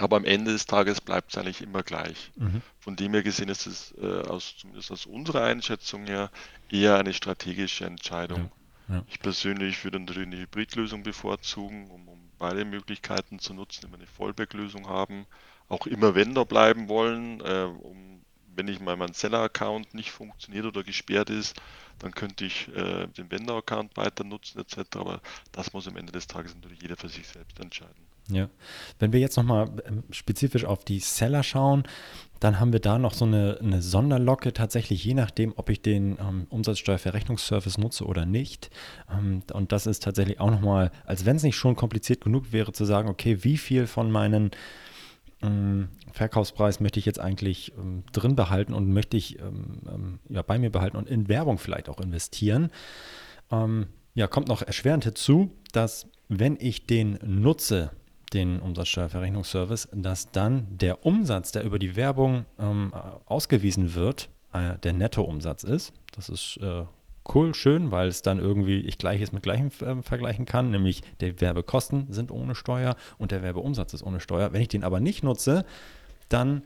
Aber am Ende des Tages bleibt es eigentlich immer gleich. Mhm. Von dem her gesehen ist es äh, aus, zumindest aus unserer Einschätzung her eher eine strategische Entscheidung. Ja. Ja. Ich persönlich würde natürlich eine Hybridlösung bevorzugen, um, um beide Möglichkeiten zu nutzen, immer eine Fallback-Lösung haben, auch immer Vendor bleiben wollen, äh, um, wenn ich mal mein Seller-Account nicht funktioniert oder gesperrt ist, dann könnte ich äh, den Vendor-Account weiter nutzen etc. Aber das muss am Ende des Tages natürlich jeder für sich selbst entscheiden. Ja, wenn wir jetzt nochmal ähm, spezifisch auf die Seller schauen, dann haben wir da noch so eine, eine Sonderlocke tatsächlich, je nachdem, ob ich den ähm, Umsatzsteuerverrechnungsservice nutze oder nicht. Ähm, und das ist tatsächlich auch nochmal, als wenn es nicht schon kompliziert genug wäre zu sagen, okay, wie viel von meinen ähm, Verkaufspreis möchte ich jetzt eigentlich ähm, drin behalten und möchte ich ähm, ja, bei mir behalten und in Werbung vielleicht auch investieren. ja, kommt noch erschwerend hinzu, dass wenn ich den nutze, den Umsatzsteuerverrechnungsservice, dass dann der Umsatz, der über die Werbung ähm, ausgewiesen wird, äh, der Nettoumsatz ist. Das ist äh, cool, schön, weil es dann irgendwie ich Gleiches mit Gleichem äh, vergleichen kann, nämlich die Werbekosten sind ohne Steuer und der Werbeumsatz ist ohne Steuer. Wenn ich den aber nicht nutze, dann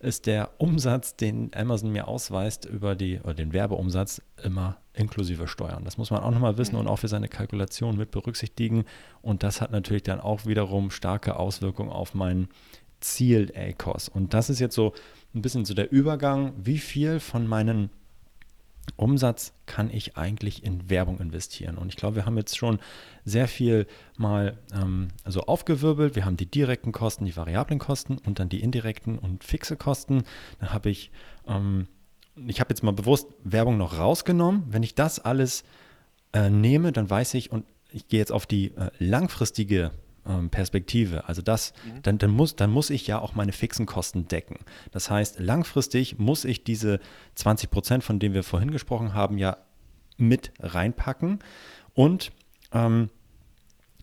ist der Umsatz, den Amazon mir ausweist über die, oder den Werbeumsatz, immer inklusive Steuern. Das muss man auch nochmal wissen mhm. und auch für seine Kalkulation mit berücksichtigen. Und das hat natürlich dann auch wiederum starke Auswirkungen auf meinen Ziel-ACOS. Und das ist jetzt so ein bisschen so der Übergang, wie viel von meinen Umsatz kann ich eigentlich in Werbung investieren? Und ich glaube, wir haben jetzt schon sehr viel mal ähm, also aufgewirbelt. Wir haben die direkten Kosten, die variablen Kosten und dann die indirekten und fixe Kosten. Dann habe ich, ähm, ich habe jetzt mal bewusst Werbung noch rausgenommen. Wenn ich das alles äh, nehme, dann weiß ich, und ich gehe jetzt auf die äh, langfristige ähm, Perspektive. Also das, mhm. dann, dann, muss, dann muss ich ja auch meine fixen Kosten decken. Das heißt, langfristig muss ich diese 20 Prozent, von denen wir vorhin gesprochen haben, ja mit reinpacken und ähm,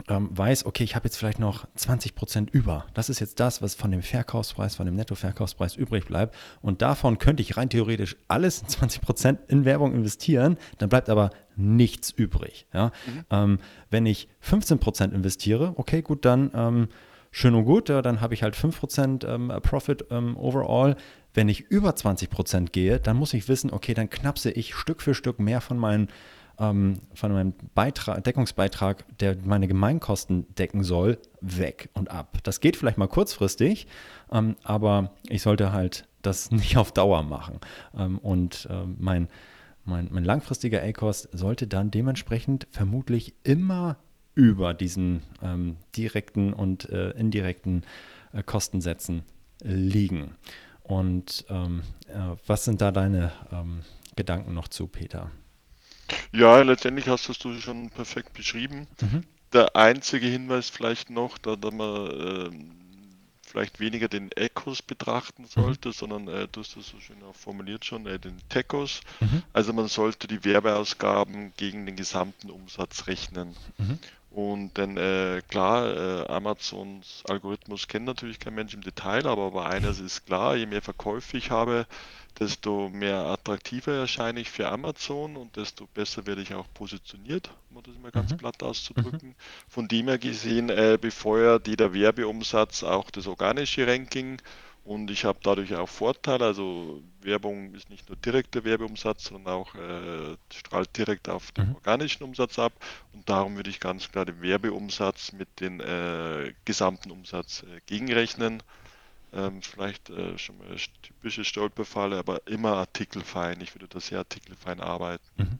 ähm, weiß, okay, ich habe jetzt vielleicht noch 20 Prozent über. Das ist jetzt das, was von dem Verkaufspreis, von dem Nettoverkaufspreis übrig bleibt. Und davon könnte ich rein theoretisch alles 20 Prozent in Werbung investieren. Dann bleibt aber nichts übrig. Ja? Mhm. Ähm, wenn ich 15 Prozent investiere, okay, gut, dann ähm, schön und gut, ja, dann habe ich halt 5 Prozent ähm, Profit ähm, overall. Wenn ich über 20 Prozent gehe, dann muss ich wissen, okay, dann knapse ich Stück für Stück mehr von meinen ähm, von meinem Beitrag, Deckungsbeitrag, der meine Gemeinkosten decken soll, weg und ab. Das geht vielleicht mal kurzfristig, ähm, aber ich sollte halt das nicht auf Dauer machen. Ähm, und äh, mein, mein, mein langfristiger A-Cost sollte dann dementsprechend vermutlich immer über diesen ähm, direkten und äh, indirekten äh, Kostensätzen liegen. Und ähm, äh, was sind da deine ähm, Gedanken noch zu, Peter? Ja, letztendlich hast du es schon perfekt beschrieben. Mhm. Der einzige Hinweis vielleicht noch, da, da man äh, vielleicht weniger den Ecos betrachten mhm. sollte, mhm. sondern äh, du hast das so schön auch formuliert schon, äh, den Tecos. Mhm. Also man sollte die Werbeausgaben gegen den gesamten Umsatz rechnen. Mhm. Und dann äh, klar, äh, Amazons Algorithmus kennt natürlich kein Mensch im Detail, aber, aber eines ist klar, je mehr Verkäufe ich habe, desto mehr attraktiver erscheine ich für Amazon und desto besser werde ich auch positioniert, um das mal ganz mhm. platt auszudrücken. Mhm. Von dem her gesehen äh, befeuert jeder Werbeumsatz auch das organische Ranking und ich habe dadurch auch Vorteile. Also Werbung ist nicht nur direkter Werbeumsatz, sondern auch äh, strahlt direkt auf den mhm. organischen Umsatz ab. Und darum würde ich ganz klar den Werbeumsatz mit dem äh, gesamten Umsatz äh, gegenrechnen. Ähm, vielleicht äh, schon mal typische Stolperfalle, aber immer artikelfein. Ich würde da sehr artikelfein arbeiten. Mhm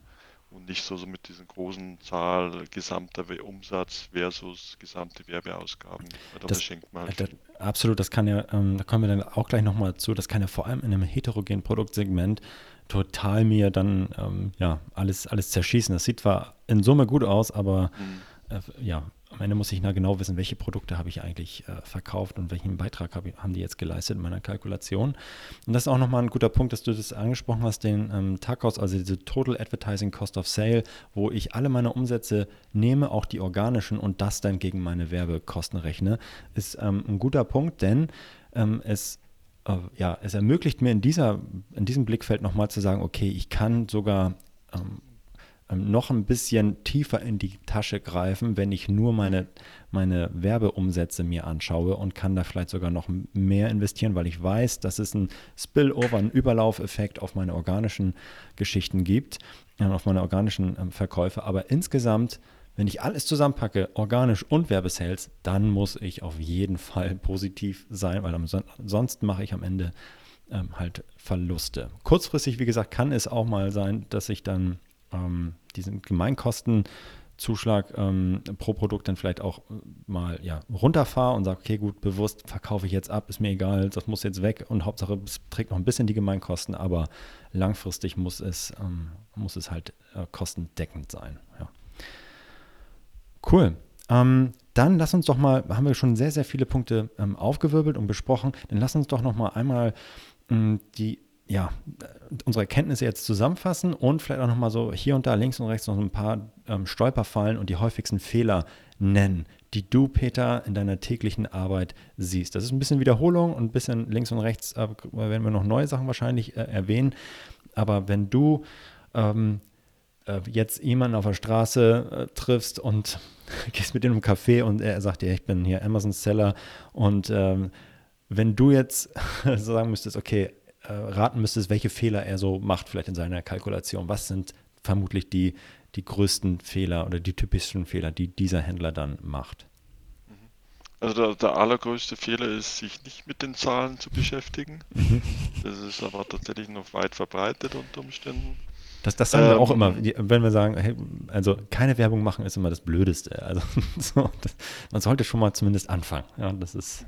und nicht so, so mit diesen großen Zahl gesamter Umsatz versus gesamte Werbeausgaben. Da das, man halt das, absolut, das kann ja, ähm, da kommen wir dann auch gleich nochmal zu, das kann ja vor allem in einem heterogenen Produktsegment total mir dann ähm, ja alles, alles zerschießen. Das sieht zwar in Summe gut aus, aber mhm. äh, ja, am Ende muss ich na genau wissen, welche Produkte habe ich eigentlich äh, verkauft und welchen Beitrag hab, haben die jetzt geleistet in meiner Kalkulation. Und das ist auch nochmal ein guter Punkt, dass du das angesprochen hast, den ähm, TACOS, also diese Total Advertising Cost of Sale, wo ich alle meine Umsätze nehme, auch die organischen und das dann gegen meine Werbekosten rechne, ist ähm, ein guter Punkt, denn ähm, es äh, ja, es ermöglicht mir in, dieser, in diesem Blickfeld nochmal zu sagen, okay, ich kann sogar ähm, noch ein bisschen tiefer in die Tasche greifen, wenn ich nur meine, meine Werbeumsätze mir anschaue und kann da vielleicht sogar noch mehr investieren, weil ich weiß, dass es ein Spillover, einen Überlaufeffekt auf meine organischen Geschichten gibt, äh, auf meine organischen ähm, Verkäufe. Aber insgesamt, wenn ich alles zusammenpacke, organisch und Werbesales, dann muss ich auf jeden Fall positiv sein, weil sonst mache ich am Ende ähm, halt Verluste. Kurzfristig, wie gesagt, kann es auch mal sein, dass ich dann ähm, diesen Gemeinkostenzuschlag ähm, pro Produkt dann vielleicht auch äh, mal ja, runterfahre und sage, okay, gut, bewusst verkaufe ich jetzt ab, ist mir egal, das muss jetzt weg und Hauptsache es trägt noch ein bisschen die Gemeinkosten, aber langfristig muss es, ähm, muss es halt äh, kostendeckend sein. Ja. Cool. Ähm, dann lass uns doch mal, haben wir schon sehr, sehr viele Punkte ähm, aufgewirbelt und besprochen, dann lass uns doch noch mal einmal ähm, die ja, unsere Erkenntnisse jetzt zusammenfassen und vielleicht auch nochmal so hier und da links und rechts noch ein paar ähm, Stolperfallen und die häufigsten Fehler nennen, die du, Peter, in deiner täglichen Arbeit siehst. Das ist ein bisschen Wiederholung und ein bisschen links und rechts äh, werden wir noch neue Sachen wahrscheinlich äh, erwähnen. Aber wenn du ähm, äh, jetzt jemanden auf der Straße äh, triffst und gehst mit ihm im Café und er sagt dir, ich bin hier Amazon Seller und ähm, wenn du jetzt sagen müsstest, okay, äh, raten müsstest, welche Fehler er so macht, vielleicht in seiner Kalkulation. Was sind vermutlich die, die größten Fehler oder die typischen Fehler, die dieser Händler dann macht? Also der, der, allergrößte Fehler ist, sich nicht mit den Zahlen zu beschäftigen. Mhm. Das ist aber tatsächlich noch weit verbreitet unter Umständen. Das, das sagen ähm, wir auch immer, wenn wir sagen, hey, also keine Werbung machen ist immer das Blödeste. Also so, das, man sollte schon mal zumindest anfangen. Ja, das ist.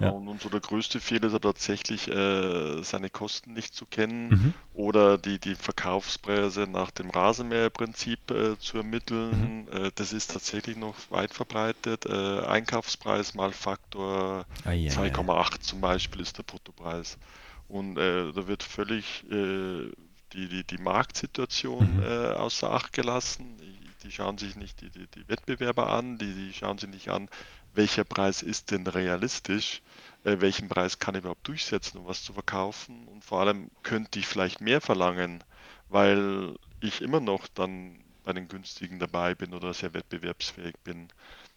Ja. Und so der größte Fehler ist ja tatsächlich, äh, seine Kosten nicht zu kennen mhm. oder die, die Verkaufspreise nach dem Rasenmäherprinzip äh, zu ermitteln. Mhm. Äh, das ist tatsächlich noch weit verbreitet. Äh, Einkaufspreis mal Faktor ah, ja, 2,8 zum Beispiel ist der Bruttopreis. Und äh, da wird völlig äh, die, die, die Marktsituation mhm. außer Acht gelassen. Die schauen sich nicht die, die, die Wettbewerber an, die, die schauen sich nicht an, welcher Preis ist denn realistisch, äh, welchen Preis kann ich überhaupt durchsetzen, um was zu verkaufen und vor allem könnte ich vielleicht mehr verlangen, weil ich immer noch dann bei den günstigen dabei bin oder sehr wettbewerbsfähig bin.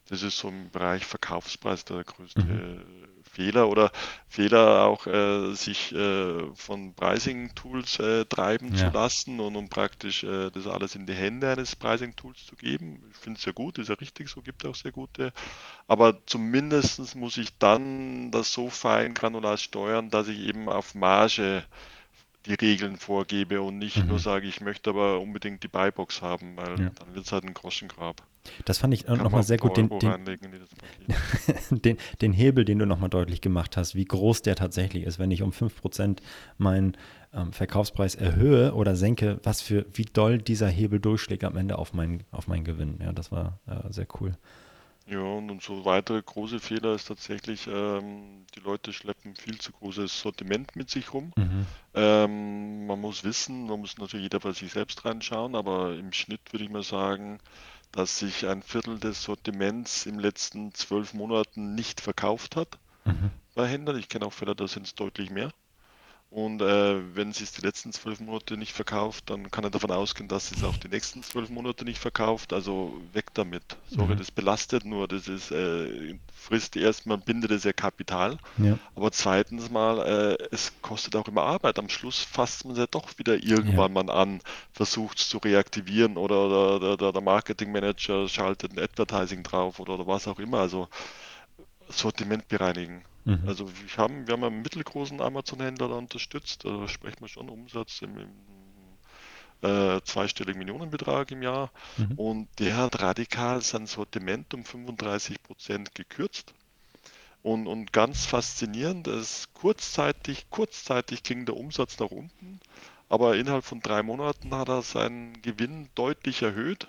Das ist so im Bereich Verkaufspreis der größte mhm. Fehler oder Fehler auch äh, sich äh, von Pricing-Tools äh, treiben ja. zu lassen und um praktisch äh, das alles in die Hände eines Pricing-Tools zu geben. Ich finde es sehr gut, ist ja richtig, so gibt es auch sehr gute. Aber zumindest muss ich dann das so fein granular steuern, dass ich eben auf Marge die Regeln vorgebe und nicht mhm. nur sage, ich möchte aber unbedingt die Buybox haben, weil ja. dann wird es halt ein Groschengrab. Das fand ich nochmal sehr gut, den, den, den, den, Hebel, den du nochmal deutlich gemacht hast, wie groß der tatsächlich ist, wenn ich um 5% meinen ähm, Verkaufspreis erhöhe oder senke, was für, wie doll dieser Hebel durchschlägt am Ende auf meinen, auf meinen Gewinn. Ja, das war äh, sehr cool. Ja, und so weitere große Fehler ist tatsächlich, ähm, die Leute schleppen viel zu großes Sortiment mit sich rum. Mhm. Ähm, man muss wissen, man muss natürlich jeder bei sich selbst reinschauen, aber im Schnitt würde ich mal sagen, dass sich ein Viertel des Sortiments im letzten zwölf Monaten nicht verkauft hat mhm. bei Händlern. Ich kenne auch Fälle, da sind es deutlich mehr. Und äh, wenn sie es die letzten zwölf Monate nicht verkauft, dann kann er davon ausgehen, dass sie es auch die nächsten zwölf Monate nicht verkauft. Also weg damit. Sorry, mhm. das belastet nur. Das ist äh, frisst erstmal bindet es ja Kapital. Ja. Aber zweitens mal, äh, es kostet auch immer Arbeit. Am Schluss fasst man es ja doch wieder irgendwann ja. mal an, versucht es zu reaktivieren oder, oder, oder der Marketingmanager schaltet ein Advertising drauf oder, oder was auch immer. Also Sortiment bereinigen. Mhm. Also wir haben, wir haben einen mittelgroßen Amazon-Händler da unterstützt, da sprechen wir schon Umsatz im, im äh, zweistelligen Millionenbetrag im Jahr mhm. und der hat radikal sein Sortiment um 35 Prozent gekürzt. Und, und ganz faszinierend, ist kurzzeitig, kurzzeitig ging der Umsatz nach unten, aber innerhalb von drei Monaten hat er seinen Gewinn deutlich erhöht.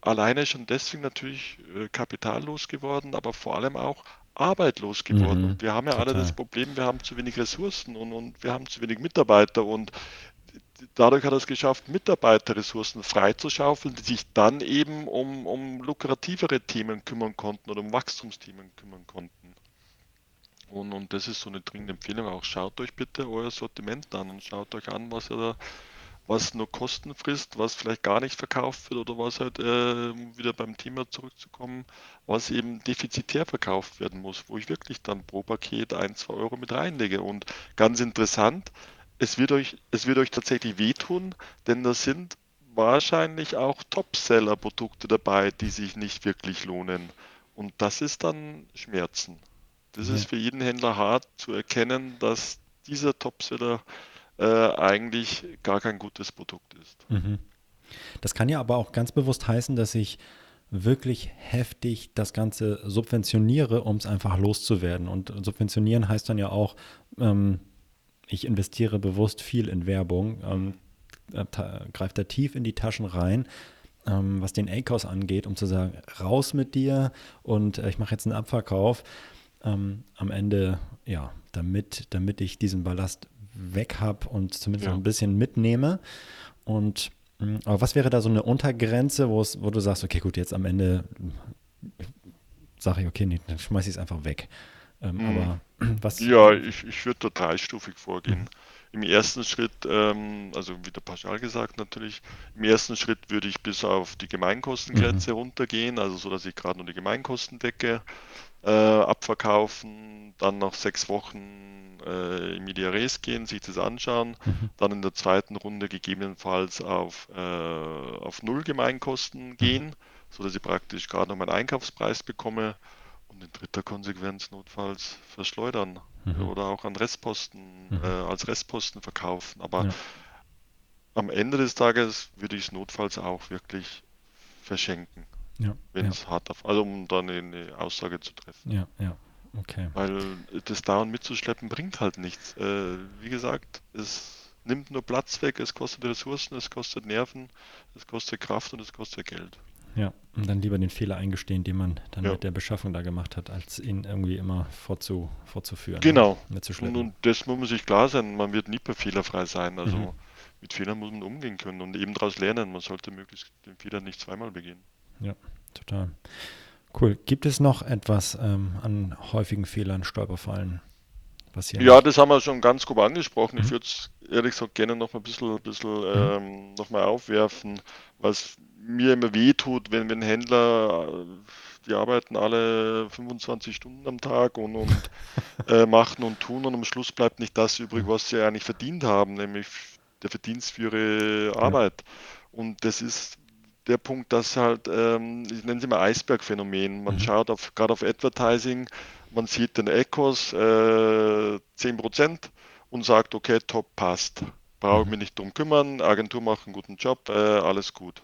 Alleine schon deswegen natürlich äh, kapitallos geworden, aber vor allem auch arbeitslos geworden. Mhm, wir haben ja total. alle das Problem, wir haben zu wenig Ressourcen und, und wir haben zu wenig Mitarbeiter und dadurch hat er es geschafft, Mitarbeiterressourcen freizuschaufeln, die sich dann eben um, um lukrativere Themen kümmern konnten oder um Wachstumsthemen kümmern konnten. Und, und das ist so eine dringende Empfehlung auch. Schaut euch bitte euer Sortiment an und schaut euch an, was ihr da was nur Kosten frisst, was vielleicht gar nicht verkauft wird oder was halt äh, wieder beim Thema zurückzukommen, was eben defizitär verkauft werden muss, wo ich wirklich dann pro Paket ein, zwei Euro mit reinlege. Und ganz interessant, es wird euch, es wird euch tatsächlich wehtun, denn da sind wahrscheinlich auch Topseller-Produkte dabei, die sich nicht wirklich lohnen. Und das ist dann Schmerzen. Das ja. ist für jeden Händler hart zu erkennen, dass dieser Topseller äh, eigentlich gar kein gutes Produkt ist. Mhm. Das kann ja aber auch ganz bewusst heißen, dass ich wirklich heftig das Ganze subventioniere, um es einfach loszuwerden. Und subventionieren heißt dann ja auch, ähm, ich investiere bewusst viel in Werbung, ähm, äh, greift da tief in die Taschen rein, ähm, was den ACOS angeht, um zu sagen, raus mit dir und äh, ich mache jetzt einen Abverkauf. Ähm, am Ende, ja, damit, damit ich diesen Ballast weg habe und zumindest ja. noch ein bisschen mitnehme. Und hm, aber was wäre da so eine Untergrenze, wo du sagst, okay, gut, jetzt am Ende sage ich, okay, nee, dann schmeiße ich es einfach weg. Ähm, mhm. Aber was? Ja, ich, ich würde da dreistufig vorgehen. Mhm. Im ersten Schritt, ähm, also wieder pauschal gesagt natürlich, im ersten Schritt würde ich bis auf die Gemeinkostengrenze mhm. runtergehen, also so, dass ich gerade nur die Gemeinkosten decke, äh, abverkaufen, dann nach sechs Wochen äh, in Media Res gehen, sich das anschauen, mhm. dann in der zweiten Runde gegebenenfalls auf, äh, auf Null Gemeinkosten mhm. gehen, sodass ich praktisch gerade noch meinen Einkaufspreis bekomme und in dritter Konsequenz notfalls verschleudern mhm. oder auch an Restposten, mhm. äh, als Restposten verkaufen. Aber ja. am Ende des Tages würde ich es notfalls auch wirklich verschenken. Ja, wenn es ja. hart auf, also um dann eine Aussage zu treffen. Ja, ja. Okay. Weil das dauernd mitzuschleppen bringt halt nichts. Äh, wie gesagt, es nimmt nur Platz weg, es kostet Ressourcen, es kostet Nerven, es kostet Kraft und es kostet Geld. Ja, und dann lieber den Fehler eingestehen, den man dann ja. mit der Beschaffung da gemacht hat, als ihn irgendwie immer vorzu, fortzuführen. Genau. Ne? Und, und, das muss man sich klar sein, man wird nie per fehlerfrei sein. Also mhm. mit Fehlern muss man umgehen können und eben daraus lernen. Man sollte möglichst den Fehler nicht zweimal begehen. Ja, total. Cool. Gibt es noch etwas ähm, an häufigen Fehlern, Stolperfallen? Passieren? Ja, das haben wir schon ganz grob angesprochen. Mhm. Ich würde es ehrlich gesagt gerne noch mal ein bisschen, bisschen mhm. ähm, noch mal aufwerfen, was mir immer weh tut, wenn, wenn Händler, äh, die arbeiten alle 25 Stunden am Tag und, und äh, machen und tun und am Schluss bleibt nicht das übrig, was sie eigentlich verdient haben, nämlich der Verdienst für ihre Arbeit. Ja. Und das ist der Punkt, dass halt, ähm, ich nenne es immer Eisbergphänomen. Man mhm. schaut auf, gerade auf Advertising, man sieht den Echos äh, 10% und sagt, okay, top, passt. Brauche ich mhm. mich nicht drum kümmern, Agentur macht einen guten Job, äh, alles gut.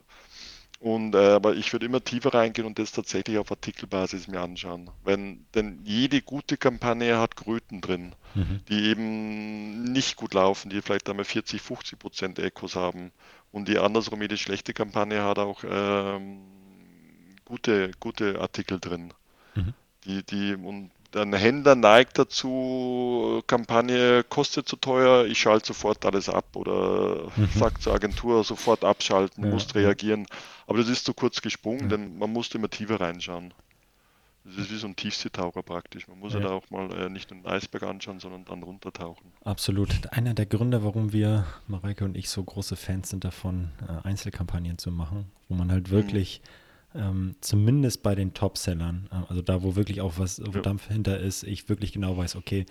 Und, äh, aber ich würde immer tiefer reingehen und das tatsächlich auf Artikelbasis mir anschauen. Wenn, denn jede gute Kampagne hat Kröten drin, mhm. die eben nicht gut laufen, die vielleicht einmal 40, 50 Prozent Echos haben. Und die andersrum, jede schlechte Kampagne hat auch ähm, gute, gute Artikel drin. Mhm. Die, die, und ein Händler neigt dazu, Kampagne kostet zu teuer, ich schalte sofort alles ab oder mhm. sagt zur Agentur sofort abschalten, ja. muss reagieren. Aber das ist zu kurz gesprungen, ja. denn man muss immer tiefer reinschauen. Das ist wie so ein Tiefseetaucher praktisch. Man muss ja, ja da auch mal äh, nicht den Eisberg anschauen, sondern dann runtertauchen. Absolut. Einer der Gründe, warum wir, Mareike und ich, so große Fans sind davon, äh, Einzelkampagnen zu machen, wo man halt wirklich mhm ähm, zumindest bei den Topsellern, äh, also da, wo wirklich auch was ja. Dampf hinter ist, ich wirklich genau weiß, okay,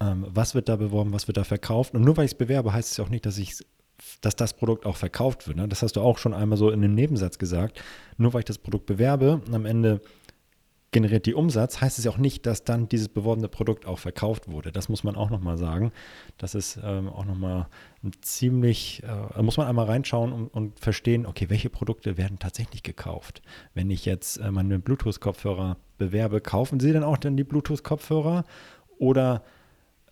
ähm, was wird da beworben, was wird da verkauft. Und nur weil ich es bewerbe, heißt es ja auch nicht, dass ich dass das Produkt auch verkauft wird. Ne? Das hast du auch schon einmal so in einem Nebensatz gesagt. Nur weil ich das Produkt bewerbe, am Ende generiert die Umsatz, heißt es ja auch nicht, dass dann dieses beworbene Produkt auch verkauft wurde. Das muss man auch nochmal sagen. Das ist ähm, auch nochmal ziemlich, äh, muss man einmal reinschauen und, und, verstehen, okay, welche Produkte werden tatsächlich gekauft. Wenn ich jetzt äh, meine Bluetooth-Kopfhörer bewerbe, kaufen Sie dann auch dann die Bluetooth-Kopfhörer oder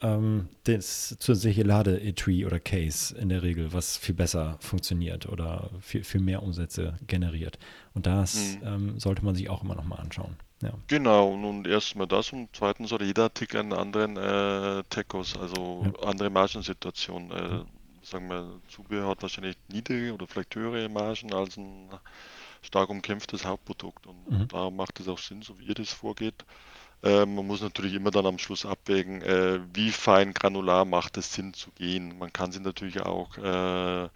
ähm, das zusätzliche Lade-Etui oder Case in der Regel, was viel besser funktioniert oder viel, viel mehr Umsätze generiert. Und das mhm. ähm, sollte man sich auch immer nochmal anschauen. Ja. Genau, und erstmal das und zweitens hat jeder Artikel einen anderen äh, Tecos, also ja. andere Margensituation. Äh. Sagen wir, Zubehör hat wahrscheinlich niedrige oder vielleicht höhere Margen als ein stark umkämpftes Hauptprodukt. Und mhm. da macht es auch Sinn, so wie ihr das vorgeht. Äh, man muss natürlich immer dann am Schluss abwägen, äh, wie fein granular macht es Sinn zu gehen. Man kann sie natürlich auch äh,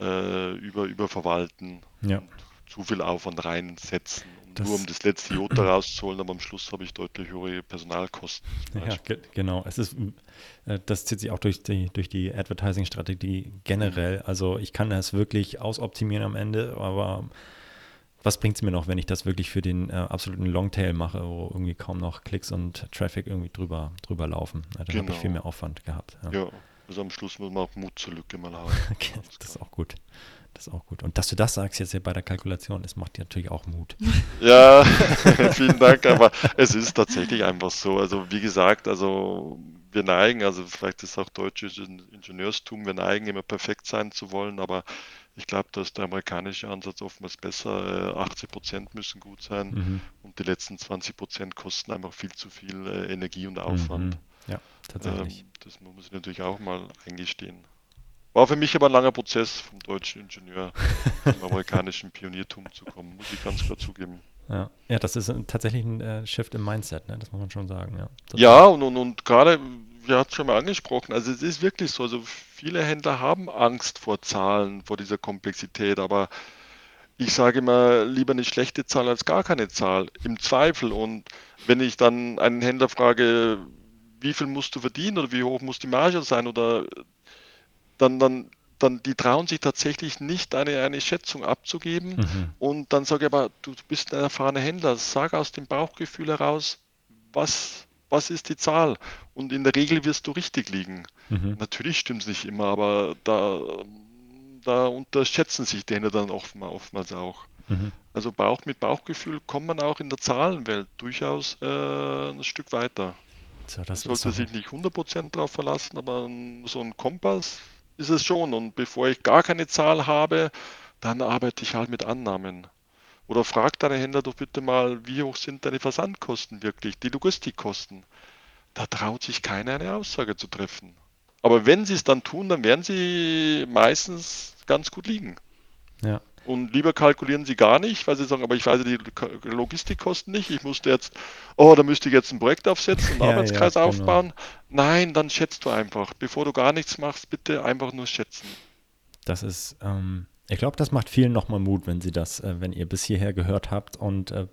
äh, über, überverwalten. Ja. zu viel Aufwand reinsetzen das nur um das letzte Jota rauszuholen, aber am Schluss habe ich deutlich höhere Personalkosten. Ja, ge genau. Es ist, äh, das zieht sich auch durch die, durch die Advertising-Strategie generell. Mhm. Also ich kann das wirklich ausoptimieren am Ende, aber was bringt es mir noch, wenn ich das wirklich für den äh, absoluten Longtail mache, wo irgendwie kaum noch Klicks und Traffic irgendwie drüber, drüber laufen? Ja, dann genau. habe ich viel mehr Aufwand gehabt. Ja, ja also am Schluss muss man auch Mut zur Lücke mal haben. okay, das ist auch gut. Das ist auch gut. Und dass du das sagst jetzt hier bei der Kalkulation, das macht dir natürlich auch Mut. Ja, vielen Dank, aber es ist tatsächlich einfach so. Also wie gesagt, also wir neigen, also vielleicht ist auch deutsches Ingenieurstum, wir neigen immer perfekt sein zu wollen, aber ich glaube, dass der amerikanische Ansatz oftmals besser. 80 äh, Prozent müssen gut sein mhm. und die letzten 20 Prozent kosten einfach viel zu viel äh, Energie und Aufwand. Mhm. Ja, tatsächlich. Ähm, das muss ich natürlich auch mal eingestehen. War für mich aber ein langer Prozess, vom deutschen Ingenieur zum amerikanischen Pioniertum zu kommen, muss ich ganz klar zugeben. Ja, ja das ist tatsächlich ein äh, Shift im Mindset, ne? das muss man schon sagen. Ja, ja und, und, und gerade, wir hatten es schon mal angesprochen, also es ist wirklich so, also viele Händler haben Angst vor Zahlen, vor dieser Komplexität, aber ich sage immer, lieber eine schlechte Zahl als gar keine Zahl, im Zweifel. Und wenn ich dann einen Händler frage, wie viel musst du verdienen oder wie hoch muss die Marge sein oder dann, dann, dann die trauen sich tatsächlich nicht eine, eine Schätzung abzugeben. Mhm. Und dann sage ich aber, du bist ein erfahrener Händler, sag aus dem Bauchgefühl heraus, was, was ist die Zahl? Und in der Regel wirst du richtig liegen. Mhm. Natürlich stimmt es nicht immer, aber da, da unterschätzen sich die Händler dann oftmals, oftmals auch. Mhm. Also Bauch mit Bauchgefühl kommt man auch in der Zahlenwelt durchaus äh, ein Stück weiter. So, das sollte sich nicht 100% darauf verlassen, aber so ein Kompass ist es schon. Und bevor ich gar keine Zahl habe, dann arbeite ich halt mit Annahmen. Oder frag deine Händler doch bitte mal, wie hoch sind deine Versandkosten wirklich, die Logistikkosten. Da traut sich keiner eine Aussage zu treffen. Aber wenn sie es dann tun, dann werden sie meistens ganz gut liegen. Ja. Und lieber kalkulieren sie gar nicht, weil sie sagen, aber ich weiß die Logistikkosten nicht. Ich musste jetzt, oh, da müsste ich jetzt ein Projekt aufsetzen, einen ja, Arbeitskreis ja, genau. aufbauen. Nein, dann schätzt du einfach. Bevor du gar nichts machst, bitte einfach nur schätzen. Das ist, ähm, ich glaube, das macht vielen nochmal Mut, wenn sie das, äh, wenn ihr bis hierher gehört habt und äh,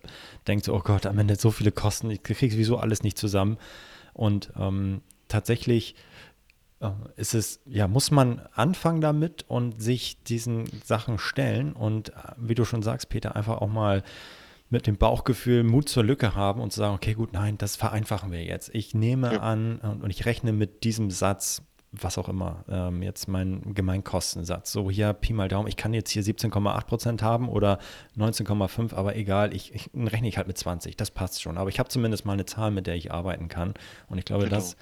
denkt so, oh Gott, am Ende so viele Kosten, ich kriege sowieso alles nicht zusammen. Und ähm, tatsächlich ist es, ja, muss man anfangen damit und sich diesen Sachen stellen und äh, wie du schon sagst, Peter, einfach auch mal mit dem Bauchgefühl Mut zur Lücke haben und zu sagen, okay, gut, nein, das vereinfachen wir jetzt. Ich nehme ja. an und ich rechne mit diesem Satz was auch immer, ähm, jetzt mein Gemeinkostensatz. So hier Pi mal Daumen, ich kann jetzt hier 17,8 Prozent haben oder 19,5, aber egal, ich, ich rechne ich halt mit 20, das passt schon. Aber ich habe zumindest mal eine Zahl, mit der ich arbeiten kann. Und ich glaube, genau. das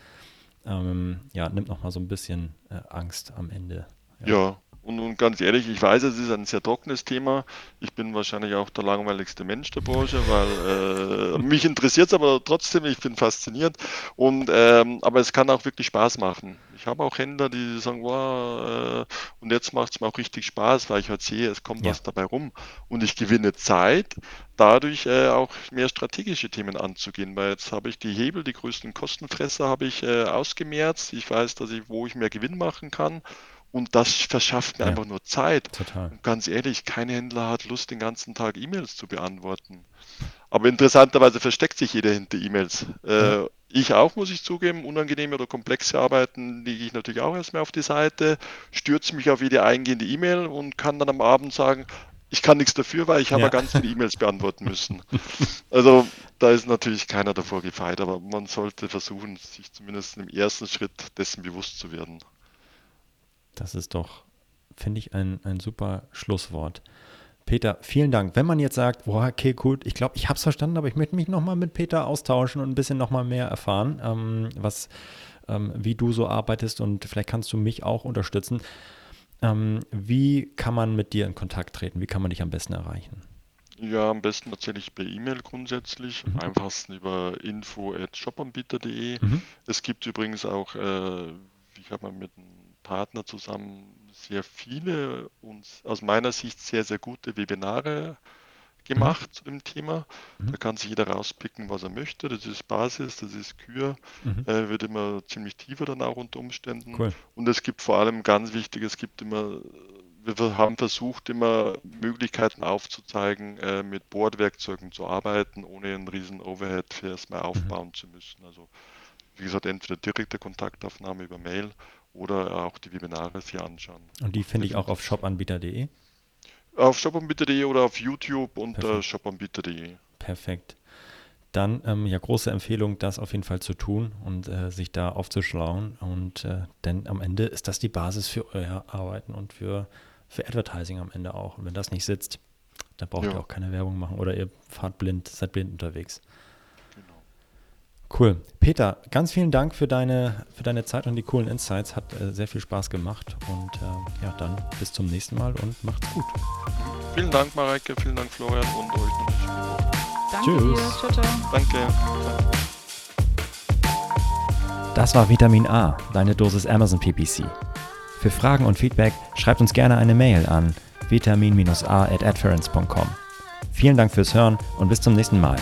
ähm, ja, nimmt nochmal so ein bisschen äh, Angst am Ende. ja. ja. Und, und, ganz ehrlich, ich weiß, es ist ein sehr trockenes Thema. Ich bin wahrscheinlich auch der langweiligste Mensch der Branche, weil äh, mich interessiert es aber trotzdem, ich bin fasziniert. Und, ähm, aber es kann auch wirklich Spaß machen. Ich habe auch Händler, die sagen, wow, äh, und jetzt macht es mir auch richtig Spaß, weil ich halt sehe, es kommt ja. was dabei rum. Und ich gewinne Zeit, dadurch äh, auch mehr strategische Themen anzugehen, weil jetzt habe ich die Hebel, die größten Kostenfresser habe ich äh, ausgemerzt. Ich weiß, dass ich, wo ich mehr Gewinn machen kann. Und das verschafft mir ja, einfach nur Zeit. Total. Und ganz ehrlich, kein Händler hat Lust, den ganzen Tag E-Mails zu beantworten. Aber interessanterweise versteckt sich jeder hinter E-Mails. Äh, ja. Ich auch, muss ich zugeben. Unangenehme oder komplexe Arbeiten lege ich natürlich auch erstmal auf die Seite, stürze mich auf jede eingehende E-Mail und kann dann am Abend sagen, ich kann nichts dafür, weil ich habe ja. ganz viele E-Mails beantworten müssen. Also da ist natürlich keiner davor gefeit, aber man sollte versuchen, sich zumindest im ersten Schritt dessen bewusst zu werden. Das ist doch, finde ich, ein, ein super Schlusswort. Peter, vielen Dank. Wenn man jetzt sagt, boah, okay, cool, ich glaube, ich habe es verstanden, aber ich möchte mich nochmal mit Peter austauschen und ein bisschen nochmal mehr erfahren, ähm, was, ähm, wie du so arbeitest und vielleicht kannst du mich auch unterstützen. Ähm, wie kann man mit dir in Kontakt treten? Wie kann man dich am besten erreichen? Ja, am besten natürlich per E-Mail grundsätzlich. Mhm. Am einfachsten über info.shopanbieter.de. Mhm. Es gibt übrigens auch, äh, ich habe mal mit einem Partner zusammen sehr viele und aus meiner Sicht sehr, sehr gute Webinare gemacht mhm. zu dem Thema. Mhm. Da kann sich jeder rauspicken, was er möchte. Das ist Basis, das ist Kür, mhm. äh, wird immer ziemlich tiefer dann auch unter Umständen. Cool. Und es gibt vor allem ganz wichtig, es gibt immer, wir haben versucht, immer Möglichkeiten aufzuzeigen, äh, mit Bordwerkzeugen zu arbeiten, ohne einen riesen Overhead erstmal mhm. aufbauen zu müssen. Also wie gesagt, entweder direkte Kontaktaufnahme über Mail oder auch die Webinare sich anschauen. Und die finde ich auch auf shopanbieter.de? Auf shopanbieter.de oder auf YouTube unter shopanbieter.de. Perfekt. Dann ähm, ja große Empfehlung, das auf jeden Fall zu tun und äh, sich da aufzuschlauen. Und äh, denn am Ende ist das die Basis für euer Arbeiten und für, für Advertising am Ende auch. Und wenn das nicht sitzt, dann braucht ja. ihr auch keine Werbung machen oder ihr fahrt blind, seid blind unterwegs. Cool. Peter, ganz vielen Dank für deine, für deine Zeit und die coolen Insights. Hat äh, sehr viel Spaß gemacht. Und äh, ja, dann bis zum nächsten Mal und macht's gut. Vielen Dank, Mareike. Vielen Dank, Florian. Und euch. Danke Tschüss. Dir. Ciao, ciao. Danke. Das war Vitamin A, deine Dosis Amazon PPC. Für Fragen und Feedback schreibt uns gerne eine Mail an vitamin-a at Vielen Dank fürs Hören und bis zum nächsten Mal.